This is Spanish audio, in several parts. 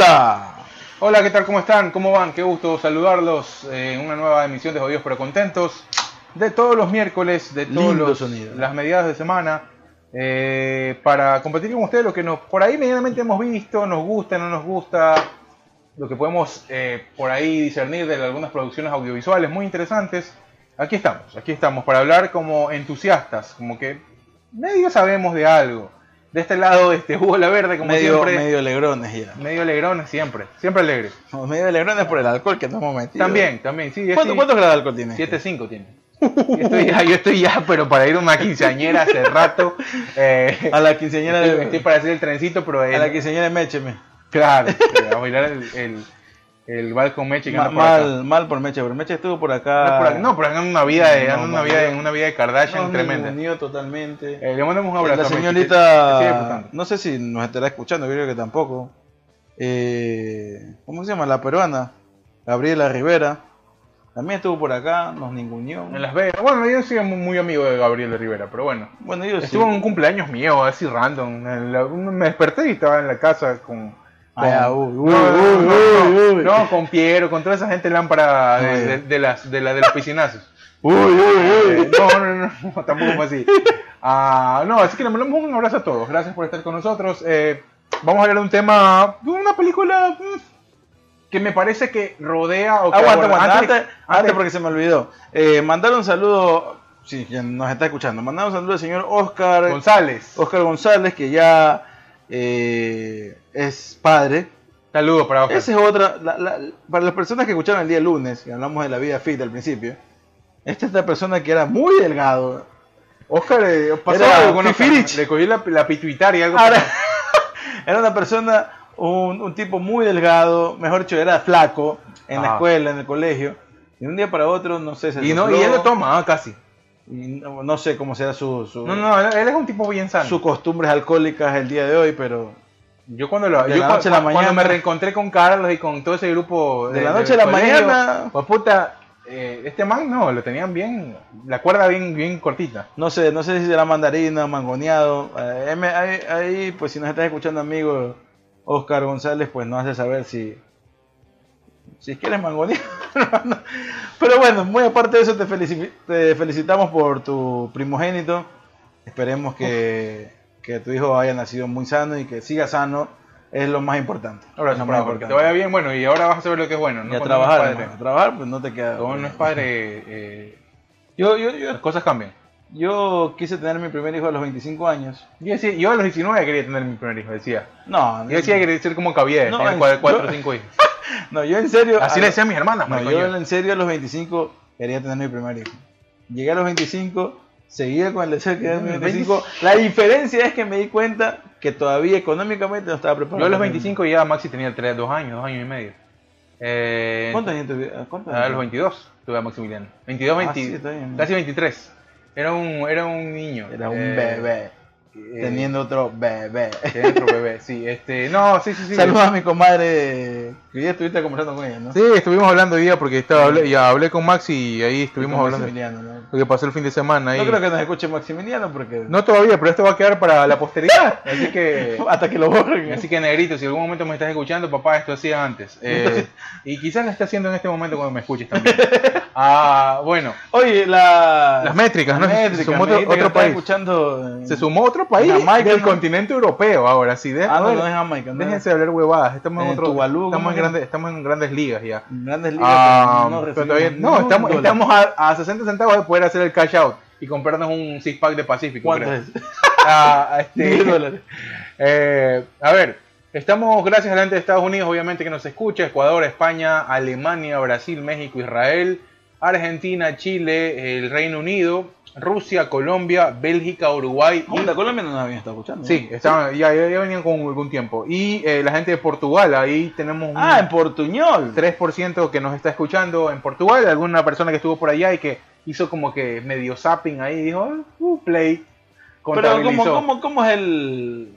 Hola. Hola, ¿qué tal? ¿Cómo están? ¿Cómo van? Qué gusto saludarlos en una nueva emisión de Jodidos pero Contentos. De todos los miércoles, de todas las mediadas de semana. Eh, para compartir con ustedes lo que nos por ahí medianamente hemos visto, nos gusta, no nos gusta, lo que podemos eh, por ahí discernir de algunas producciones audiovisuales muy interesantes. Aquí estamos, aquí estamos para hablar como entusiastas, como que medio sabemos de algo. De este lado, este Hugo La Verde, como medio, siempre. Medio alegrones ya. Medio alegrones siempre, siempre alegres. medio alegrones por el alcohol que nos hemos metido. También, también, sí. ¿Cuánto, ¿Cuántos grados de alcohol tiene? 7.5 tiene. Yo estoy, ya, yo estoy ya, pero para ir a una quinceañera hace rato. Eh, a la quinceañera estoy, de... estoy para hacer el trencito, pero... A la quinceañera de Mécheme. Claro, a bailar el, el, el vals con Meche. Que Ma, mal, mal por Meche, pero Meche estuvo por acá. No, pero en una vida de, no, una vida, en una vida de Kardashian no, tremenda. Unido totalmente. Eh, le mandamos un abrazo. La señorita, no sé si nos estará escuchando, creo que tampoco. Eh, ¿Cómo se llama? La peruana, Gabriela Rivera. También estuvo por acá, nos ninguneó. En Las Vegas. Bueno, yo soy muy amigo de Gabriel Rivera, pero bueno. Bueno, yo Estuvo en un cumpleaños mío, así random. Me desperté y estaba en la casa con. No, con Piero, con toda esa gente lámpara de, de, de, las, de, la, de los piscinazos. Uy, uy, uy. Eh, no, no, no, no, tampoco fue así. Uh, no, así que le mandamos un abrazo a todos. Gracias por estar con nosotros. Eh, vamos a hablar de un tema, de una película que me parece que rodea o que aguanta, aguanta, antes, antes, antes, porque se me olvidó. Eh, mandar un saludo, sí, quien nos está escuchando, mandar un saludo al señor Oscar González. Oscar González, que ya eh, es padre. Saludos para Oscar. Esa es otra, la, la, para las personas que escucharon el día lunes, que hablamos de la vida fit al principio, esta es la persona que era muy delgado. Oscar eh, pasó era algo con Le cogí la, la pituitaria. Algo Ahora, era una persona un, un, tipo muy delgado, mejor dicho, era flaco en Ajá. la escuela, en el colegio. Y un día para otro, no sé, se Y, no, y él lo toma, ah, casi. No, no, sé cómo será su, su, No, no, él es un tipo bien sano. Sus costumbres alcohólicas el día de hoy, pero... Yo cuando lo, de yo la noche a la mañana, cuando me reencontré con Carlos y con todo ese grupo de, de la noche a la colegio, mañana, pues puta, eh, este man no, lo tenían bien, la cuerda bien, bien cortita. No sé, no sé si será mandarina, mangoneado. Eh, ahí, ahí, pues si nos estás escuchando, amigos, Oscar González, pues nos hace saber si, si quieres mangonear. Pero bueno, muy aparte de eso, te, felici te, felicitamos por tu primogénito. Esperemos que, que, tu hijo haya nacido muy sano y que siga sano. Es lo más importante. Ahora, no, más que te vaya bien, bueno, y ahora vas a saber lo que es bueno. ¿no? Y a trabajar, a trabajar, pues no te queda. Como no es padre, eh, yo, yo, yo, las cosas cambian. Yo quise tener mi primer hijo a los 25 años. Yo, decía, yo a los 19 quería tener mi primer hijo, decía. No, yo decía que quería ser como Cavier, no, tener 4 o 5 hijos. no, yo en serio. Así le decía a mis hermanas, no, yo en serio a los 25 quería tener mi primer hijo. Llegué a los 25, seguía con el deseo de mi 25. La diferencia es que me di cuenta que todavía económicamente no estaba preparado. Yo a los 25 ya Maxi tenía 3, 2 años, 2 años y medio. Eh, ¿Cuántos años tuviste? A los 22 tuve a Maximiliano. 22, 20, ah, sí, bien, casi 23. Era un, era un niño. Era un eh, bebé. Eh, teniendo otro bebé. Teniendo otro bebé, sí. Este, no, sí, sí, sí. Saludos a mi comadre. Que ya estuviste conversando con ella, ¿no? Sí, estuvimos hablando hoy día porque estaba, hablé, ya hablé con Maxi y ahí estuvimos hablando. ¿no? Lo que pasó el fin de semana. Ahí. No creo que nos escuche Maximiliano porque. No todavía, pero esto va a quedar para la posteridad. así que. Hasta que lo borren. Así que, Negrito, si en algún momento me estás escuchando, papá, esto hacía antes. Eh, y quizás lo está haciendo en este momento cuando me escuches también. Ah, bueno. Oye, la... las métricas, ¿no? Métricas, se sumó otro, otro país. Escuchando... Se sumó otro país Jamaica, del ¿no? continente europeo ahora, sí. De, ah, no, no es Jamaica. No déjense de hablar huevadas. Estamos en, en otro. Tuvalu, estamos, en grandes, estamos en grandes ligas ya. En grandes ligas. Ah, no, pero todavía, no estamos, estamos a, a, 60 centavos de poder hacer el cash out y comprarnos un six pack de Pacífico. ¿Cuánto es? Ah, este, dólares. Eh, a ver, estamos gracias a la gente de Estados Unidos, obviamente que nos escucha, Ecuador, España, Alemania, Brasil, México, Israel, Argentina, Chile, el Reino Unido, Rusia, Colombia, Bélgica, Uruguay. Y... La Colombia no nos habían estado escuchando. Sí, estaban, ya, ya, venían con algún tiempo. Y eh, la gente de Portugal, ahí tenemos un ah, en Portuñol. 3% que nos está escuchando en Portugal. Alguna persona que estuvo por allá y que hizo como que medio zapping ahí y dijo, uh, play. Pero ¿cómo, cómo, ¿cómo es el...?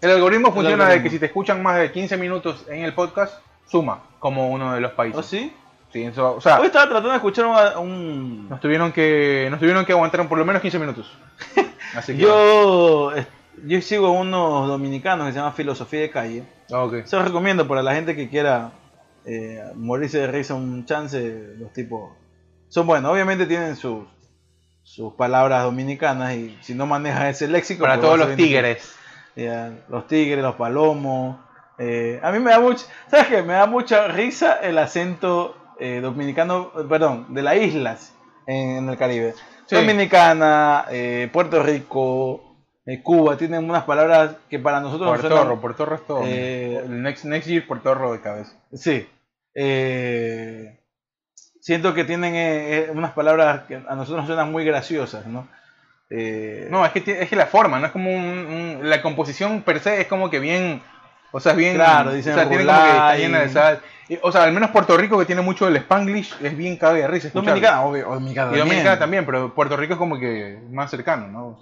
El algoritmo funciona el algoritmo. de que si te escuchan más de 15 minutos en el podcast, suma como uno de los países. ¿Oh, sí? Sí, eso, o sea, Hoy estaba tratando de escuchar un... Nos tuvieron que, nos tuvieron que aguantar por lo menos 15 minutos. Así que, Yo yo sigo unos dominicanos que se llama Filosofía de Calle. Ah, okay. Se los recomiendo para la gente que quiera eh, morirse de risa un chance. Los tipos son buenos. Obviamente tienen sus, sus palabras dominicanas y si no manejas ese léxico. Para pues todos a los tigres. los tigres, los palomos. eh, a mí me da mucho, ¿sabes qué? Me da mucha risa el acento eh, dominicano, perdón, de las islas en, en el Caribe. Sí. Dominicana, eh, Puerto Rico, eh, Cuba, tienen unas palabras que para nosotros Puertorro es todo. Eh, el next, next year, Puertorro de cabeza. Sí. Siento que tienen unas palabras que a nosotros nos suenan muy graciosas, ¿no? No, es que, es que la forma, no es como un, un- La composición per se es como que bien. O sea, es bien. Claro, dicen o sea, tiene como que está llena de sal. Y, o sea, al menos Puerto Rico, que tiene mucho del Spanglish, es bien cabe de risa. escucharlo. Dominicana, obvio, Dominicana Y también. Dominicana también, pero Puerto Rico es como que más cercano, ¿no?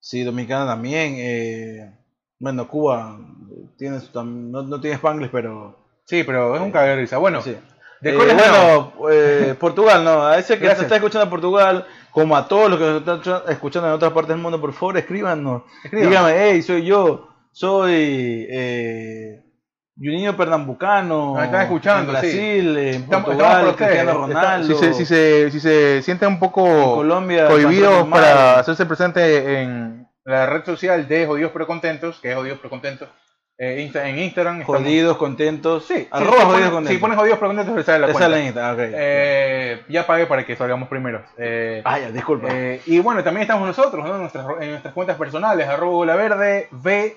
Sí, Dominicana también. eh, bueno, Cuba tiene su no, no tiene Spanglish, pero. Sí, pero es un cabe de risa. Bueno, sí. de Eh, no. bueno, eh, Portugal, no. A ese que Gracias. se está escuchando en Portugal, como a todos los que nos están escucha- escuchando en otras partes del mundo, por favor, escríbanos. Escriban. Dígame, hey, soy yo, soy eh, Juninho Pernambucano. Nos están escuchando, en Brasil, en Estamos- Portugal, estamos. Cristiano Está- Ronaldo. si, se, si, se, si se sienten un poco Colombia, cohibidos para hacerse presente en la red social de Jodidos Pero Contentos, que es Jodidos Pero Contentos, eh, Insta- en Instagram. estamos- Jodidos, contentos. Sí, arroba jodidos pones, contentos. Si pones Jodidos Pero Contentos, te sale la Te cuenta. sale en Instagram. Eh, ya pagué para que salgamos primero. Eh, Ah, ya, disculpa. eh, y bueno, también estamos nosotros, ¿no? En nuestras, en nuestras cuentas personales, arroba la verde, V,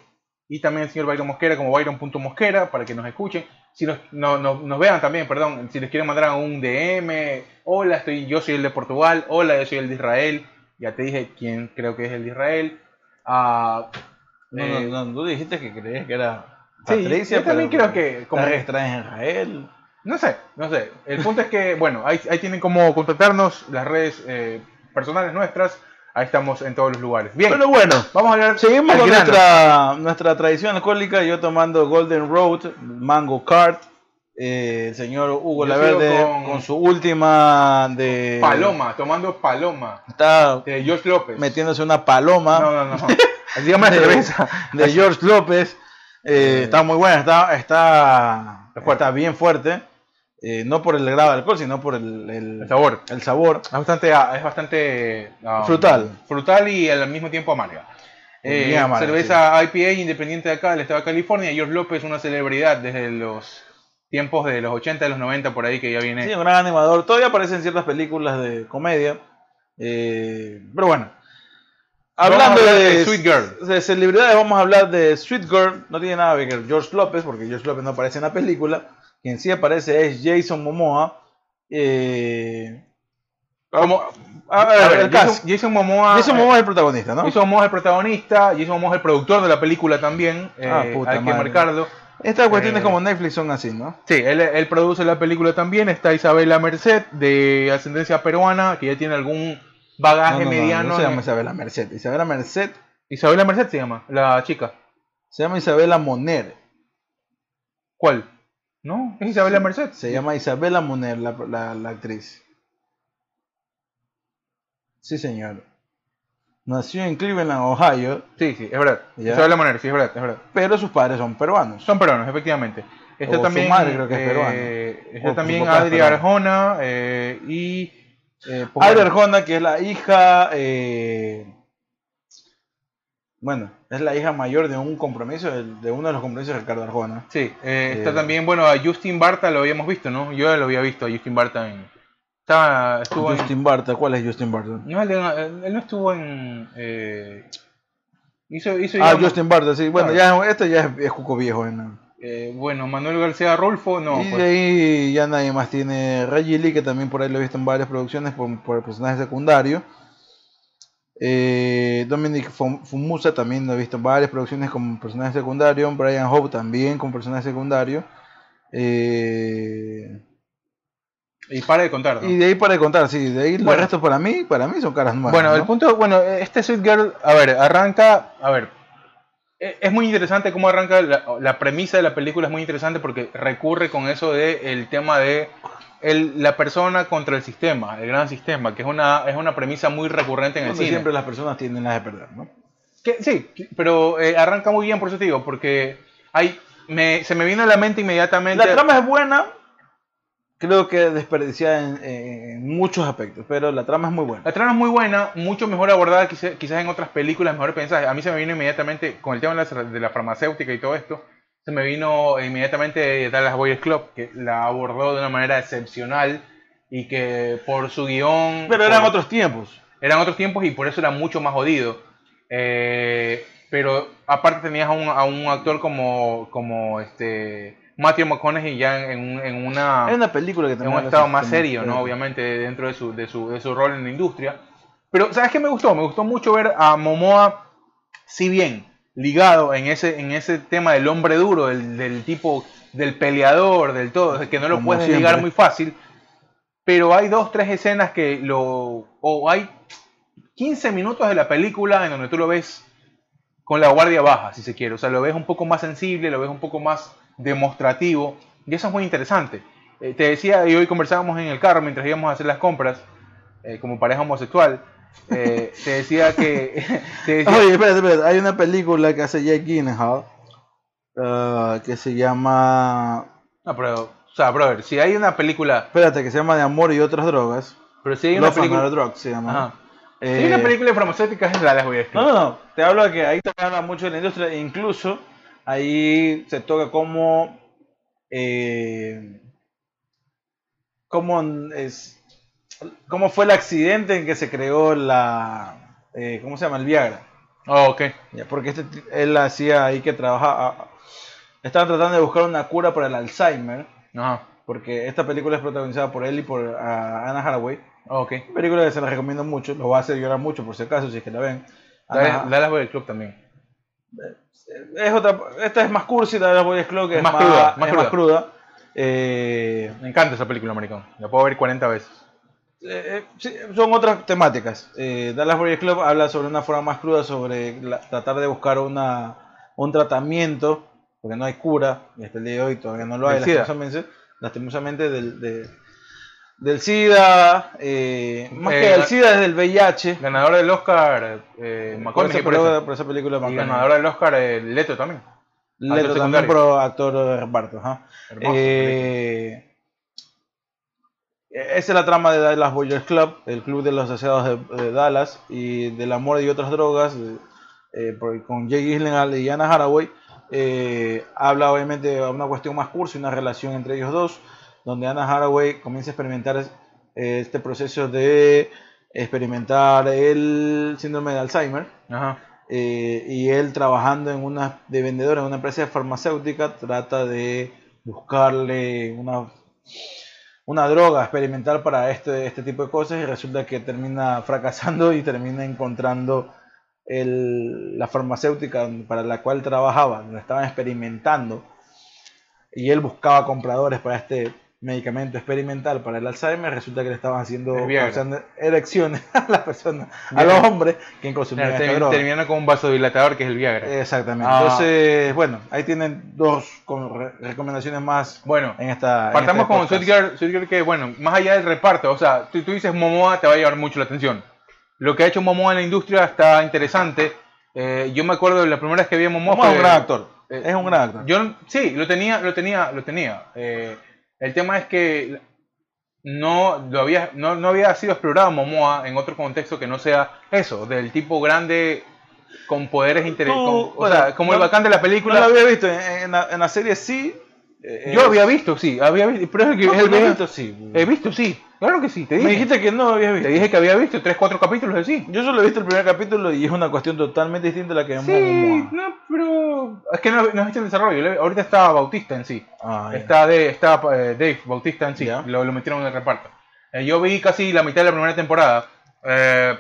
y también el señor Byron Mosquera como Byron.mosquera, para que nos escuchen. Si nos, no- no- nos vean también, perdón, si les quieren mandar un DM, hola, estoy, yo soy el de Portugal, hola, yo soy el de Israel, ya te dije quién creo que es el de Israel. Ah, no, eh, no, no, tú dijiste que creías que era Sí, Patricia. yo también pero creo que como- registrada en Israel. No sé, no sé. El punto es que, bueno, ahí, ahí tienen como contactarnos, las redes eh, personales nuestras, ahí estamos en todos los lugares. Bien, Pero bueno, vamos a hablar. seguimos con grano. nuestra, nuestra tradición alcohólica. Yo tomando Golden Road, Mango Cart. eh, el señor Hugo Yo Laverde con... con su última de. Paloma, tomando Paloma, Está de George López. metiéndose una paloma No, no, no. Dígame la De- cerveza. de George López. Eh, está muy buena, está, está, está bien fuerte. Eh, no por el grado de alcohol, sino por el, el- El sabor. el sabor. Es bastante, ah, es bastante ah, Frutal. Frutal y al mismo tiempo amarga. Eh, amarga, cerveza IPA independiente de acá del estado de California. George López, una celebridad desde los tiempos de los 80, de los 90, por ahí que ya viene. Sí, un gran animador. Todavía aparece en ciertas películas de comedia. eh, pero bueno. Hablando de Sweet Girl. de celebridades, vamos a hablar de Sweet Girl. No tiene nada que ver George López, porque George López no aparece en la película. Quien sí aparece es Jason Momoa. Eh, Como, a a ver, el cast. Jason, Jason Momoa. Jason Momoa es el protagonista, ¿no? Jason Momoa es el protagonista, Jason Momoa es el productor de la película también, eh, Ah, puta hay que madre. marcarlo. Estas cuestiones eh, como Netflix son así, ¿no? Sí, él, él produce la película también, está Isabela Merced, de ascendencia peruana, que ya tiene algún bagaje no, no, mediano. no se llama Isabela Merced. Isabela Merced Isabela Merced se llama, la chica. se llama Isabela Moner. ¿Cuál? ¿No? ¿Es Isabela Merced? Se llama Isabela Moner, la, la- la actriz. Sí, señor. Nació en Cleveland, Ohio, Sí, sí, es verdad. Ya. Isabela Moner, sí, es verdad, es verdad. pero sus padres son peruanos. Son peruanos, efectivamente. Está O su también, madre creo que es eh, peruana. Está O su también Adri. Arjona eh, y... eh, pues, Adri Arjona, que es la hija. eh, bueno, es la hija mayor de un compromiso, de, uno de los compromisos de Ricardo Arjona. Sí, eh, está Eh, también, bueno, a Justin Barta lo habíamos visto, ¿no? Yo ya lo había visto a Justin Barta en... Estaba, estuvo en- Justin Barta, ¿cuál es Justin Barta? No, él, él- no estuvo en... eh, hizo, hizo Ah, ya- Justin Barta, sí. Bueno, Claro. ya, esto ya es, es cuco viejo. ¿no? eh, bueno, Manuel García Rolfo, no. y pues, de ahí ya nadie más tiene Reggie Lee, que también por ahí lo he visto en varias producciones por, por el personaje secundario. Eh, Dominic Fum- Fumusa también lo he visto en varias producciones como personaje secundario. Brian Hope también como personaje secundario. Eh, y para de contar, ¿no? y de ahí para de contar, sí, de ahí los Bueno. restos para mí, para mí son caras nuevas. Bueno, ¿no? el punto, bueno, este Sweet Girl, a ver, arranca, a ver, e- es muy interesante cómo arranca la, la premisa de la película, es muy interesante porque recurre con eso de el tema de el- la persona contra el sistema, el gran sistema, que es una, es una premisa muy recurrente en el Donde cine. siempre las personas tienen las de perder, ¿no? sí, pero eh, arranca muy bien por eso te digo, porque hay, me, se me vino a la mente inmediatamente... La trama es buena, creo que desperdiciada en, muchos aspectos, pero la trama es muy buena. La trama es muy buena, mucho mejor abordada quizás, en otras películas, mejor pensada. A mí se me vino inmediatamente, con el tema de la, farmacéutica y todo esto, se me vino inmediatamente Dallas Boys Club, que la abordó de una manera excepcional y que por su guion... Pero eran otros tiempos. Eran otros tiempos y por eso era mucho más jodido. Eh, pero aparte tenías a un, a un actor como, como este Matthew McConaughey ya en, en una... una película que En un estado más serio, ¿no? Obviamente dentro de su, de, su, de su rol en la industria. Pero, ¿sabes qué me gustó? Me gustó mucho ver a Momoa, si bien ligado en ese, en ese tema del hombre duro, del, del tipo, del peleador, del todo, que no lo puedes ligar muy fácil, pero hay dos, tres escenas que lo... o hay 15 minutos de la película en donde tú lo ves con la guardia baja, si se quiere. O sea, lo ves un poco más sensible, lo ves un poco más demostrativo, y eso es muy interesante. Eh, te decía, y hoy conversábamos en el carro mientras íbamos a hacer las compras, eh, como pareja homosexual, eh, te decía que... Oye, espérate, espérate, hay una película que hace Jake Gyllenhaal, uh, que se llama... No, pero, o sea, brother, si hay una película... Espérate, que se llama De Amor y Otras Drogas. Pero si hay una película... Drugs se llama. Si hay una película farmacéutica es la las voy a No, no, no, te hablo de que ahí te habla mucho de la industria, e incluso ahí se toca cómo, eh, cómo, es, cómo fue el accidente en que se creó la, eh, ¿cómo se llama? El Viagra. Oh, ok. porque este, él hacía ahí que trabajaba, estaban tratando de buscar una cura para el Alzheimer. Porque esta película es protagonizada por él y por Anna Haraway. Oh, ok. Película que se la recomiendo mucho, lo va a hacer llorar mucho por si acaso, si es que la ven. Dale, la voy club también. Es otra, esta es más cursi, la de la Boys Club, que es más, cruda. Más, cruda. Eh, Me encanta esa película, maricón. La puedo ver 40 veces. Eh, eh, son otras temáticas. Dallas Boys Club habla sobre una forma más cruda, sobre tratar de buscar una, un tratamiento, porque no hay cura, y hasta el día de hoy todavía no lo hay, lastimosamente, lastimosamente del, de, del SIDA, eh, más que del SIDA es del VIH. Ganador del Oscar, eh, por, esa, película. Y ganador del Oscar, eh, Leto también. Leto también por actor de reparto. Eh, esa es la trama de Dallas Boyers Club, el club de los asociados de, Dallas y del amor y otras drogas, eh, con Jake Gyllenhaal y Anna Haraway. habla obviamente de una cuestión más cursi, una relación entre ellos dos donde Anna Haraway comienza a experimentar eh, este proceso de experimentar el síndrome de Alzheimer. Eh, y él trabajando en una de vendedor en una empresa farmacéutica trata de buscarle una, una droga experimental para este, este tipo de cosas y resulta que termina fracasando y termina encontrando el, la farmacéutica para la cual trabajaba, donde estaban experimentando. Y él buscaba compradores para este medicamento experimental para el Alzheimer, resulta que le estaban haciendo erecciones a las personas, a los hombres que consumían claro, Termina con un vasodilatador que es el Viagra. Exactamente. Ah. Entonces, bueno, ahí tienen dos recomendaciones más bueno, en esta. Partamos con Sweet Girl, que, bueno, más allá del reparto, o sea, tú, tú dices Momoa, te va a llevar mucho la atención. Lo que ha hecho Momoa en la industria está interesante. Eh, yo me acuerdo de la primera vez que vi a Momoa. es un gran actor. Eh, es un gran actor. Yo, sí, lo tenía, lo tenía, lo tenía. Eh, el tema es que no, lo había, no, no había sido explorado Momoa en otro contexto que no sea eso, del tipo grande con poderes interesantes. O sea, como el bacán de la película. No lo había visto, en, la, en la, serie sí. Eh, Yo había visto, sí, había visto, pero es que es el visto, sí. He visto, sí. Claro que sí, te dije. Me dijiste que no habías visto. Te dije que había visto 3, 4 capítulos de sí. Yo solo he visto el primer capítulo y es una cuestión totalmente distinta a la que vemos. Sí, no, pero. Es que no, no has visto el desarrollo. Ahorita está Bautista en sí. Ah, está, de, está eh, Dave Bautista en sí. Lo, lo, metieron en el reparto. Eh, yo vi casi la mitad de la primera temporada. Eh,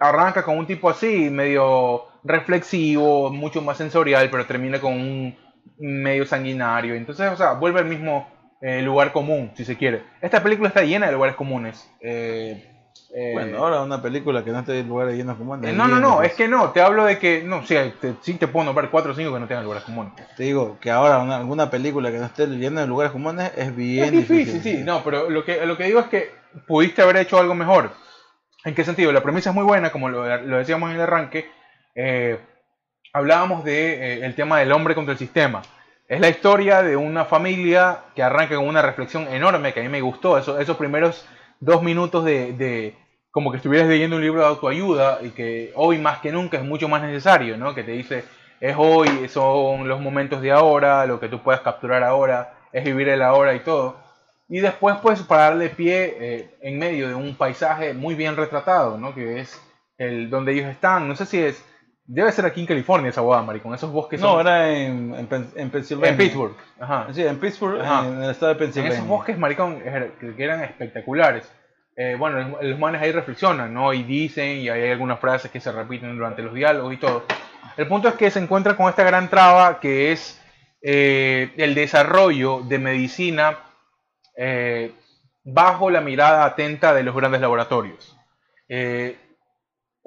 arranca con un tipo así, medio reflexivo, mucho más sensorial, pero termina con un medio sanguinario. Entonces, o sea, vuelve al mismo eh, lugar común, si se quiere. Esta película está llena de lugares comunes. Eh, eh, bueno, ahora una película que no esté en lugares llenos comunes. no, no, no, es que no, te hablo de que, no, sí, te, sí te puedo nombrar 4 o 5 que no tengan lugares comunes. Te digo que ahora alguna película que no esté llena de lugares comunes es bien es difícil. Sí, no, pero lo que, lo que digo es que pudiste haber hecho algo mejor. ¿En qué sentido? La premisa es muy buena, como lo, lo decíamos en el arranque. eh, hablábamos de el tema del hombre contra el sistema. Es la historia de una familia que arranca con una reflexión enorme que a mí me gustó. Esos, esos primeros dos minutos de, de, como que estuvieras leyendo un libro de autoayuda y que hoy más que nunca es mucho más necesario, ¿no? Que te dice, es hoy, son los momentos de ahora, lo que tú puedas capturar ahora, es vivir el ahora y todo. Y después, pues, para darle pie eh, en medio de un paisaje muy bien retratado, ¿no? Que es el donde ellos están. No sé si es Debe ser aquí en California esa boda, con esos bosques. No, era en, en, Pensilvania. En Pittsburgh. Ajá. Sí, en Pittsburgh, en el estado de Pensilvania. En esos bosques, maricón, que eran espectaculares. Eh, bueno, los manes ahí reflexionan, ¿no? Y dicen, y hay algunas frases que se repiten durante los diálogos y todo. El punto es que se encuentra con esta gran traba que es eh, el desarrollo de medicina eh, bajo la mirada atenta de los grandes laboratorios. Eh,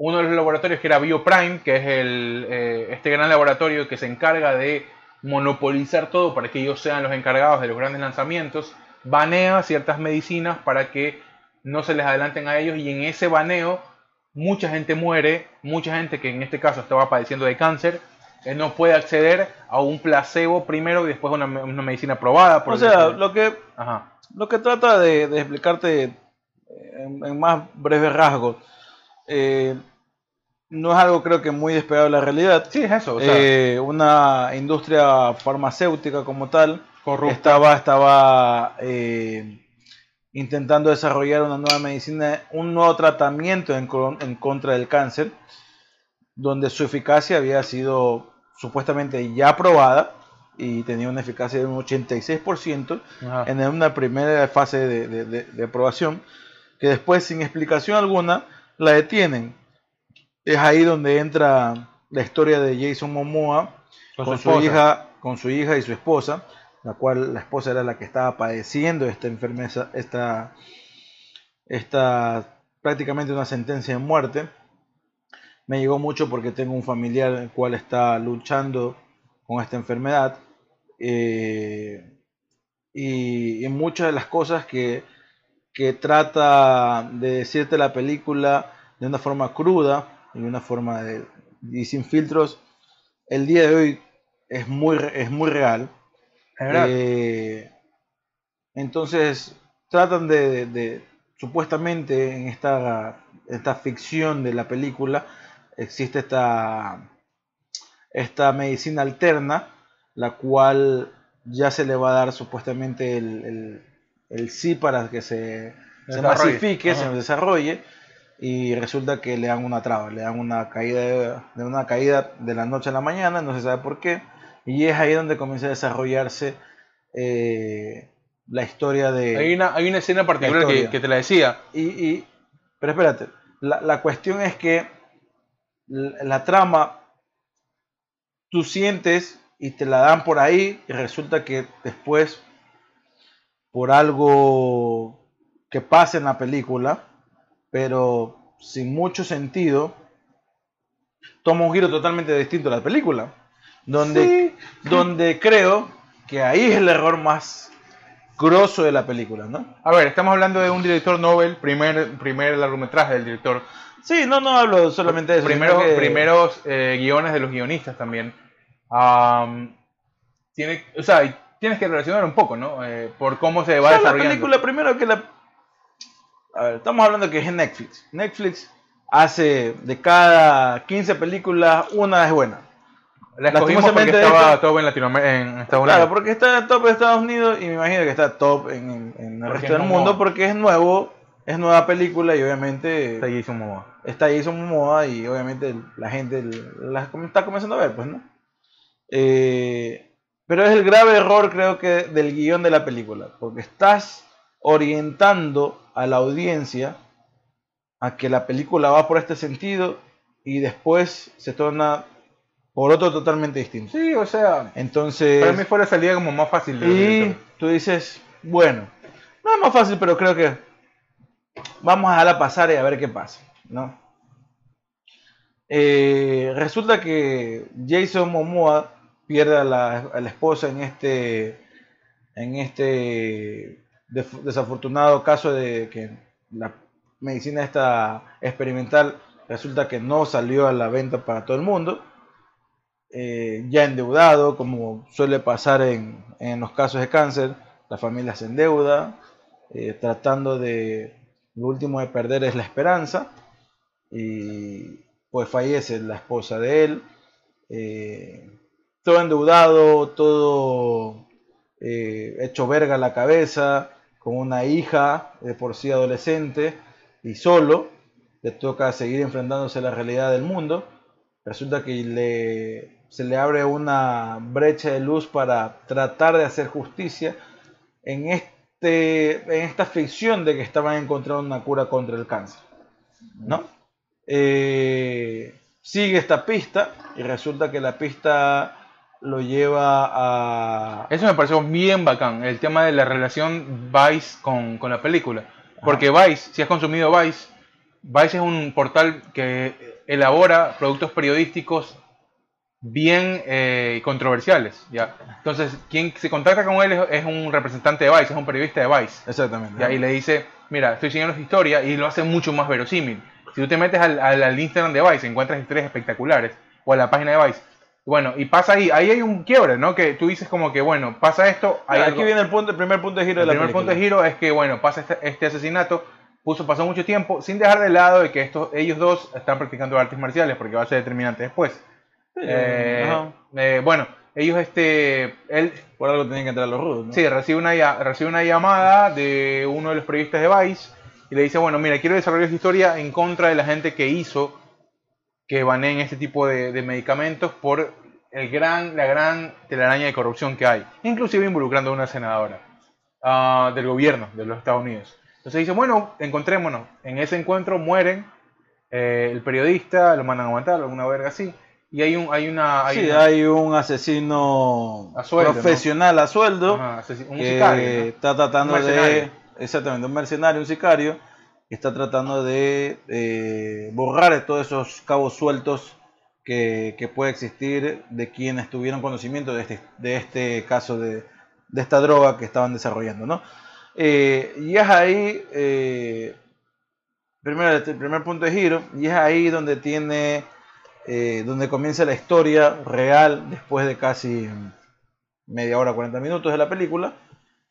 uno de los laboratorios que era BioPrime, que es el, eh, este gran laboratorio que se encarga de monopolizar todo para que ellos sean los encargados de los grandes lanzamientos, banea ciertas medicinas para que no se les adelanten a ellos y en ese baneo mucha gente muere, mucha gente que en este caso estaba padeciendo de cáncer, eh, no puede acceder a un placebo primero y después una, una medicina probada. Por o sea, lo que, lo que trata de, explicarte en, en, más breves rasgos, eh, no es algo creo que muy despegado de la realidad. Sí, es eso. Eh, una industria farmacéutica como tal estaba, estaba eh, intentando desarrollar una nueva medicina, un nuevo tratamiento en, contra del cáncer, donde su eficacia había sido supuestamente ya probada y tenía una eficacia de un 86% en una primera fase de, de aprobación, que después sin explicación alguna la detienen es ahí donde entra la historia de Jason Momoa con, su, hija, con su hija y su esposa, la cual la esposa era la que estaba padeciendo esta enfermedad, esta, esta prácticamente una sentencia de muerte. Me llegó mucho porque tengo un familiar el cual está luchando con esta enfermedad. Eh, y, y, muchas de las cosas que, que trata de decirte la película de una forma cruda, y una forma de, y sin filtros, el día de hoy es muy, es muy real. Eh, entonces tratan de, supuestamente en esta, esta ficción de la película existe esta, esta medicina alterna, la cual ya se le va a dar supuestamente el, el, sí para que se, se masifique, se desarrolle y resulta que le dan una traba, le dan una caída de, una caída de la noche a la mañana, no se sabe por qué, y es ahí donde comienza a desarrollarse eh, la historia de... Hay una, hay una escena particular que, te la decía. Y, pero espérate, la, cuestión es que la, trama, tú sientes y te la dan por ahí y resulta que después, por algo que pasa en la película, pero sin mucho sentido, toma un giro totalmente distinto a la película. Donde, donde creo que ahí es el error más grosso de la película, ¿no? A ver, estamos hablando de un director Nobel, primer, primer largometraje del director. Sí, no, no hablo solamente de eso. Primeros, primeros eh, guiones de los guionistas también. tiene, o sea, tienes que relacionar un poco, ¿no? Eh, por cómo se va desarrollando. La película, primero que la a ver, estamos hablando que es Netflix. Netflix hace de cada 15 películas, una es buena. La escogimos porque estaba top en Latinoamérica, en Estados Unidos. Claro, porque está top en Estados Unidos y me imagino que está top en, el resto del mundo porque es nuevo, es nueva película y obviamente está Jason Momoa. Está Jason Momoa y obviamente la gente la está comenzando a ver, pues, ¿no? Eh, pero es el grave error, creo que, del guion de la película, porque estás orientando a la audiencia a que la película va por este sentido y después se torna por otro totalmente distinto. Sí, o sea, entonces para mí fue la salida como más fácil. y tú dices, bueno, no es más fácil, pero creo que vamos a dejarla pasar y a ver qué pasa, ¿no? Eh, resulta que Jason Momoa pierde a la, a la esposa en este en este desafortunado caso de que la medicina esta experimental resulta que no salió a la venta para todo el mundo. Eh, ya endeudado, como suele pasar en, los casos de cáncer, la familia se endeuda, eh, tratando de, lo último de perder es la esperanza, y pues fallece la esposa de él, eh, todo endeudado, todo hecho verga la cabeza, con una hija de por sí adolescente y solo, le toca seguir enfrentándose a la realidad del mundo. Resulta que le, se le abre una brecha de luz para tratar de hacer justicia en, este, en esta ficción de que estaban encontrando una cura contra el cáncer. ¿no? Eh, sigue esta pista y resulta que la pista lo lleva a... Eso me pareció bien bacán, el tema de la relación Vice con, con la película. Porque Vice, si has consumido Vice, Vice es un portal que elabora productos periodísticos bien eh, controversiales. ¿ya? Entonces, quien se contacta con él es, un representante de Vice, es un periodista de Vice. Exactamente. Y le dice, mira, estoy siguiendo su historia y lo hace mucho más verosímil. Si tú te metes al, al Instagram de Vice, encuentras historias espectaculares, o a la página de Vice, bueno, y pasa ahí, ahí hay un quiebre, ¿no? Que tú dices como que, bueno, pasa esto. aquí viene el, punto, el primer punto de giro de la El primer punto de giro es que, bueno, pasa este, este, asesinato, puso, pasó mucho tiempo, sin dejar de lado de que estos, ellos dos están practicando artes marciales, porque va a ser determinante después. Eh, eh, bueno, ellos, este, él... Por algo tenían que entrar los rudos, ¿no? Sí, recibe una, recibe una llamada de uno de los periodistas de Vice y le dice, bueno, mira, quiero desarrollar esta historia en contra de la gente que hizo que baneen este tipo de, medicamentos por el gran, la gran telaraña de corrupción que hay, inclusive involucrando a una senadora ah, del gobierno de los Estados Unidos. Entonces dice, bueno, encontrémonos. En ese encuentro mueren eh, el periodista, lo mandan a matar, alguna verga así. Y hay un, hay una, hay sí, hay un asesino profesional a sueldo, un que está tratando de, exactamente, un mercenario, un sicario, está tratando de eh, borrar todos esos cabos sueltos que, puede existir de quienes tuvieron conocimiento de este, este caso de, esta droga que estaban desarrollando. ¿no? Eh, y es ahí, eh, primero, el primer punto de giro, y es ahí donde tiene, donde comienza la historia real después de casi media hora, 40 minutos de la película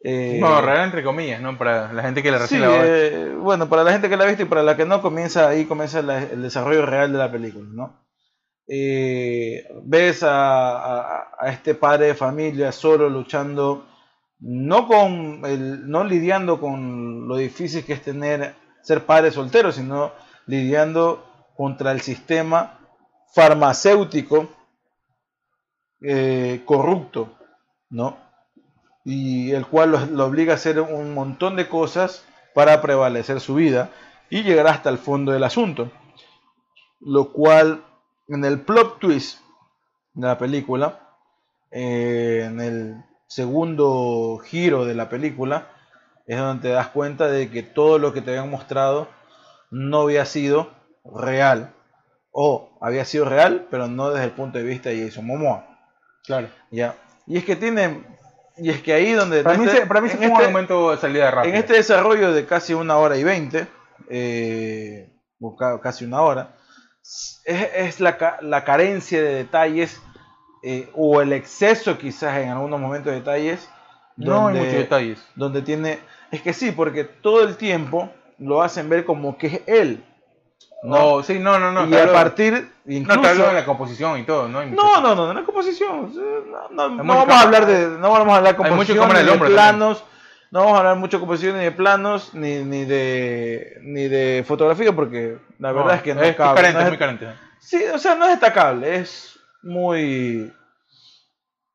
eh, no, real entre comillas, ¿no? Para la gente que la recibe. Eh, bueno, para la gente que la ha visto y para la que no, comienza ahí comienza el desarrollo real de la película, ¿no? Eh, ves a, este padre de familia solo luchando, no, con el, no lidiando con lo difícil que es tener ser padre soltero, sino lidiando contra el sistema farmacéutico corrupto, ¿no? Y el cual lo, obliga a hacer un montón de cosas para prevalecer su vida y llegar hasta el fondo del asunto. Lo cual en el plot twist de la película, eh, en el segundo giro de la película, es donde te das cuenta de que todo lo que te habían mostrado no había sido real. O había sido real, pero no desde el punto de vista de Jason Momoa. Claro. Ya. Y es que tiene y es que ahí donde... Para mí, este, para mí fue un momento este de salida rápida. En este desarrollo de casi una hora y veinte, eh, casi una hora, es, la, la, carencia de detalles eh, o el exceso quizás en algunos momentos de detalles. no hay muchos detalles. Donde tiene... Es que sí, porque todo el tiempo lo hacen ver como que es él. No, sí, no, no, no. Y a partir, incluso... No, de la composición y todo, ¿no? No, no, no, no, la composición. No, no, vamos a hablar de, no vamos a hablar de composición, ni de planos. No vamos a hablar mucho de composición ni de planos, ni, ni de ni de fotografía, porque la verdad es que no es, es carente, es muy carente. Sí, o sea, no es destacable, es muy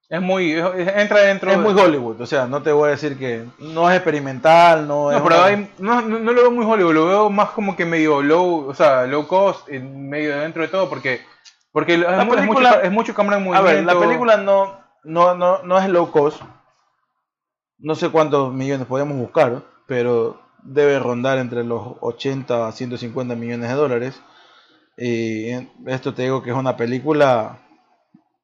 es muy. entra dentro. Es muy Hollywood, o sea, no te voy a decir que no es experimental, no es. No, pero no, no, lo veo muy Hollywood, lo veo más como que medio low, o sea, low cost, en medio dentro de todo, porque. Porque la es, película, mucho, es mucho cámara en movimiento. A ver, la película no, no, no, no es low cost. No sé cuántos millones podemos buscar, pero debe rondar entre los 80 a 150 millones de dólares. Y esto te digo que es una película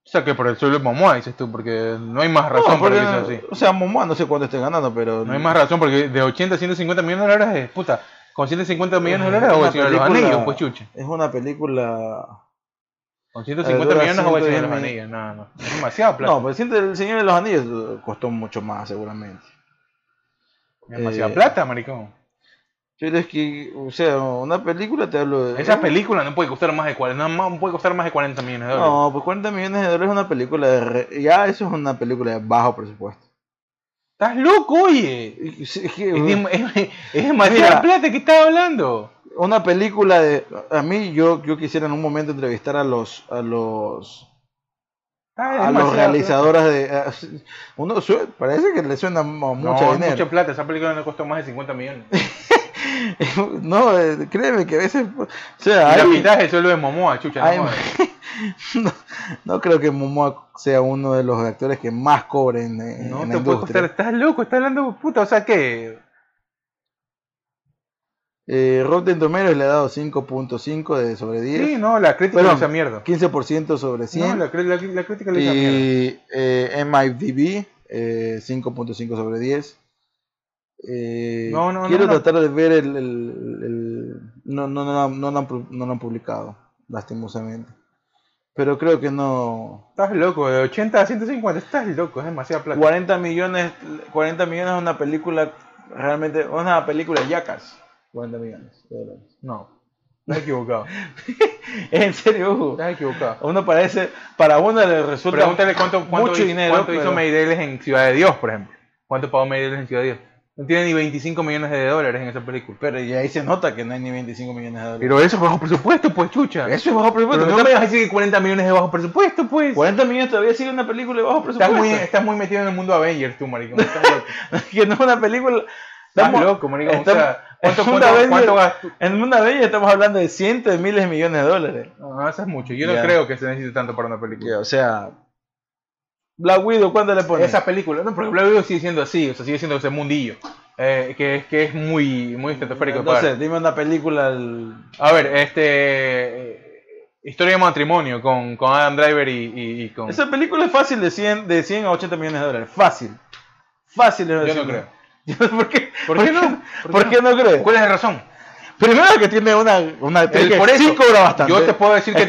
o sea que por el suelo de Momoa, dices tú, porque no hay más razón para que sea así. O sea, Momoa no sé cuánto esté ganando, pero. No hay más razón, porque de 80 a 150 millones de dólares es puta. ¿Con 150 millones de dólares o el Señor de los Anillos? Pues chucha. Es una película. Con 150 millones o el Señor de los Anillos. No, no. Es demasiado plata. No, pues el Señor de los Anillos costó mucho más, seguramente. Demasiada eh, plata, maricón. Pero es que, o sea, una película te hablo de... Esa película no puede costar más de 40, no, puede costar más de 40 millones de dólares. No, pues 40 millones de dólares es una película de... Ya eso es una película de bajo presupuesto. ¿Estás loco, oye? Es, es, demasiada plata que estás hablando. Una película de... A mí yo, yo quisiera en un momento entrevistar a los... A los Ah, a los realizadores de. Uno parece que le suena mucho no, dinero. mucha plata. Esa película no costó más de 50 millones. no, eh, créeme que a veces. O sea, la mitad es el suelo de Momoa, chucha. no, no, creo que Momoa sea uno de los actores que más cobren en, no te puede Costar, estás loco, estás hablando puta. O sea, ¿qué? Eh, Rotten Tomatoes le ha dado 5.5 de sobre 10. Sí, no, la crítica le hizo mierda. 15% sobre 100. No, la, la, crítica le hizo mierda. Y eh, MIDB, eh, 5.5 sobre 10. Eh, no, no, quiero tratar de ver el... el, el no, no, no, no, no, lo han publicado, lastimosamente. Pero creo que no... Estás loco, de 80 a 150, estás loco, es demasiada plata. 40 millones, 40 millones es una película, realmente, una película de Jackass. 40 millones de dólares. No, estás equivocado. en serio, Hugo. Estás equivocado. Uno parece, para uno le resulta Pregúntale cuánto, cuánto mucho dinero. ¿Cuánto hizo Meireles en Ciudad de Dios, por ejemplo? ¿Cuánto pagó Meireles en Ciudad de Dios? No tiene ni 25 millones de dólares en esa película. Pero y ahí se nota que no hay ni 25 millones de dólares. Pero eso es bajo presupuesto, pues, chucha. Eso es bajo presupuesto. Pero no, me vas a decir que 40 millones de bajo presupuesto, pues. 40 millones todavía sigue una película de bajo presupuesto. Estás muy, estás muy metido en el mundo Avengers, tú, maricón. que no es una película... Estás loco, maricón. Estamos, ¿Cuánto, cuánto, cuánto gasto? En una bella estamos hablando de cientos de miles de millones de dólares. No, eso es mucho. Yo no creo que se necesite tanto para una película. o sea, Black Widow, ¿cuánto le pones? Esa película, no, porque Black Widow sigue siendo así, o sea, sigue siendo ese mundillo. Eh, que, que es muy, muy estratosférico. No sé, dime una película. A ver, este. Eh, Historia de matrimonio con, con Adam Driver y, y, con. Esa película es fácil de 100, de 100 a 80 millones de dólares. Fácil. Fácil de Yo no creo. ¿Por qué, ¿Por qué no? ¿Por qué no crees? ¿Cuál es la razón? Primero que tiene una, una el, por eso, sí cobra bastante. Yo te puedo decir que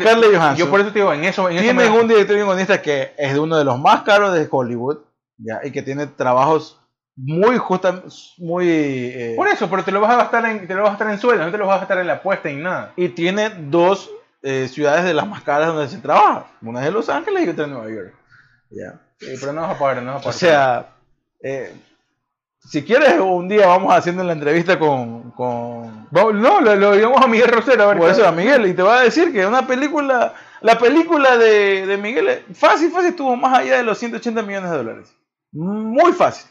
yo por eso te digo en eso en tiene un director y guionista que es de uno de los más caros de Hollywood, ya, y que tiene trabajos muy justa, muy eh, por eso, pero te lo vas a gastar en te lo vas a gastar en sueldo, no te lo vas a gastar en la apuesta y nada. Y tiene dos eh, ciudades de las más caras donde se trabaja, una es de Los Ángeles y otra de Nueva York. Ya. pero no vas a pagar, no vas a pagar. O sea, eh, si quieres, un día vamos haciendo la entrevista con. con... No, lo, digamos a Miguel Rosero. A ver Por eso, a Miguel, y te va a decir que una película. La película de, de Miguel, fácil, fácil, estuvo más allá de los 180 millones de dólares. Muy fácil.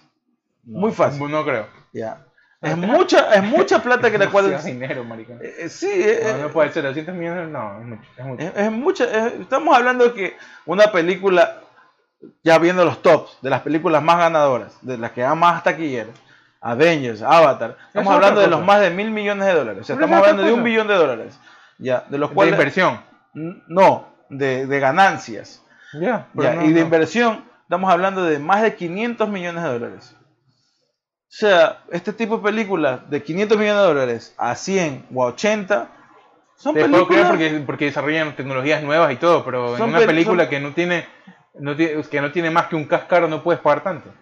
muy fácil. No creo. Ya. Es mucha, es mucha plata que la cual. Es dinero, maricón. Eh, eh, sí. Eh, no, no puede ser, 200 millones no, es mucho. Es, mucho. es, mucha, estamos hablando de que una película ya viendo los tops de las películas más ganadoras, de las que más taquilleras, Avengers, Avatar, estamos hablando de los más de mil millones de dólares. O sea, estamos hablando de un billón de dólares. Ya, de los cuales. De inversión. No, de, de ganancias. Ya, y de inversión, estamos hablando de más de 500 millones de dólares. O sea, este tipo de películas de 500 millones de dólares a 100 o a 80 son películas. porque, porque desarrollan tecnologías nuevas y todo, pero en una película que no tiene no tiene, que no tiene más que un cascaro, no puedes pagar tanto.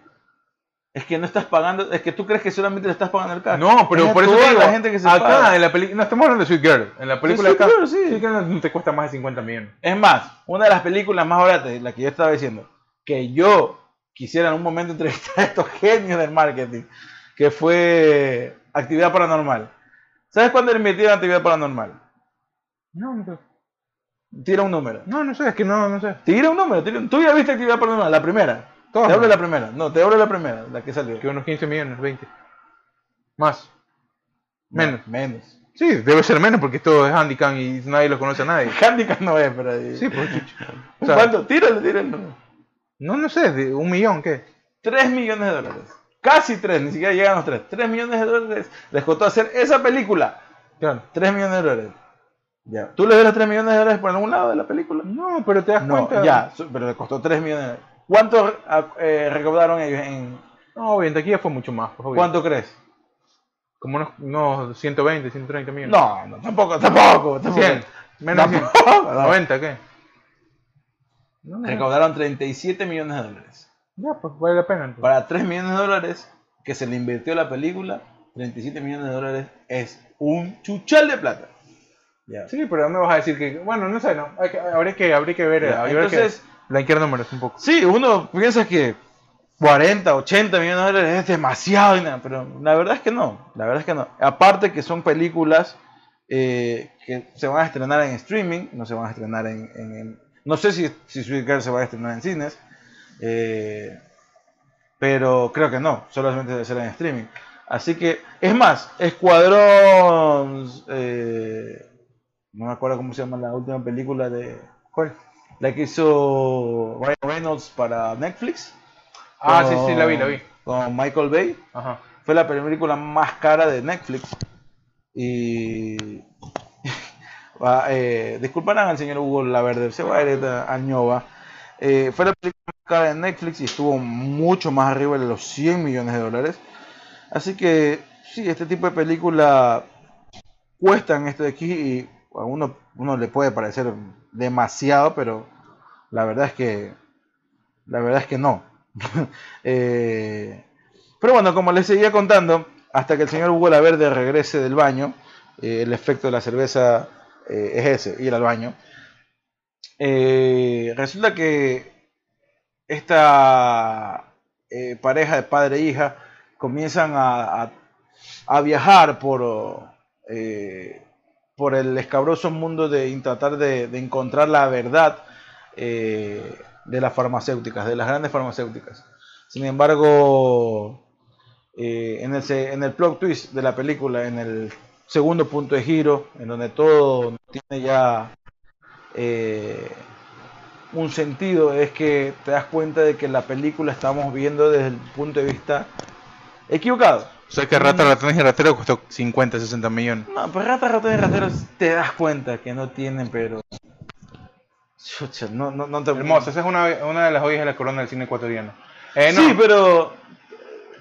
Es que no estás pagando, es que tú crees que solamente le estás pagando el carro. No, pero por eso la gente que se acá en la película, no estamos hablando de Sweet Girl, en la película acá, Girl, sí. no te cuesta más de 50 millones. Es más, una de las películas más baratas, la que yo estaba diciendo, que yo quisiera en un momento entrevistar a estos genios del marketing, que fue Actividad Paranormal. ¿Sabes cuándo le metieron Actividad Paranormal? No. Tira un número. No, no sé, es que no, no sé. Tira un número. Tú ya viste actividad paranormal, la primera. te hablo de la primera. No, te hablo de la primera, la que salió. Que unos 15 millones, 20. Más. Menos. menos. Sí, debe ser menos porque esto es Handicam y nadie lo conoce a nadie. Handicam no es, pero. Sí, pues chucho. O sea, ¿Cuánto? Tírale, tírale. No, no sé, un millón, ¿qué? 3 millones de dólares. Casi 3, ni siquiera llegan los 3. 3 millones de dólares les costó hacer esa película. Claro. 3 millones de dólares. Ya. ¿Tú le los 3 millones de dólares por algún lado de la película? No, pero te das no, cuenta. Ya, pero le costó 3 millones de dólares. ¿Cuánto ah, eh, recaudaron ellos en.? No, bien, aquí ya fue mucho más. Pues, ¿Cuánto crees? Como unos, 120, 130 millones. No, no, tampoco, tampoco. tampoco. 100, menos de 100. 90, ¿qué? Recaudaron 37 millones de dólares. Ya, pues vale la pena. Para 3 millones de dólares que se le invirtió la película, 37 millones de dólares es un chuchal de plata. Sí, pero no me vas a decir que. Bueno, no sé, no. habría, que, habría que ver. entonces, que blanquear números un poco. Sí, uno piensa que 40, 80 millones de dólares es demasiado, pero la verdad es que no. La verdad es que no. Aparte que son películas eh, que se van a estrenar en streaming, no se van a estrenar en. no sé si, si Sweet Girl se va a estrenar en cines. Eh, pero creo que no, solamente debe ser en streaming. Así que, es más, Escuadrón. Eh, no me acuerdo cómo se llama la última película de. ¿Cuál? La que hizo Ryan Reynolds para Netflix. Ah, sí, sí, la vi, la vi. Con Michael Bay. Ajá. Fue la película más cara de Netflix. Y. eh, disculparán al señor Hugo Laverde, se va a ir a Añova. Eh, fue la película más cara de Netflix y estuvo mucho más arriba de los 100 millones de dólares. Así que, sí, este tipo de película cuestan esto de aquí y a uno, uno le puede parecer demasiado, pero la verdad es que la verdad es que no. Eh, pero bueno, como les seguía contando, hasta que el señor Hugo La Verde regrese del baño, eh, el efecto de la cerveza eh, es ese, ir al baño. resulta que esta pareja de padre e hija comienzan a, a viajar por por el escabroso mundo de tratar de, encontrar la verdad eh, de las farmacéuticas, de las grandes farmacéuticas. Sin embargo, eh, en, el, en el plot twist de la película, en el segundo punto de giro, en donde todo tiene ya eh, un sentido, es que te das cuenta de que la película estamos viendo desde el punto de vista equivocado. O sea que Rata, Ratones y Rateros costó 50, 60 millones. No, pues Rata, Ratones y Rateros te das cuenta que no tienen, pero... no, no, no te... Hermoso, esa es una, una de las joyas de la corona del cine ecuatoriano. Eh, sí, pero...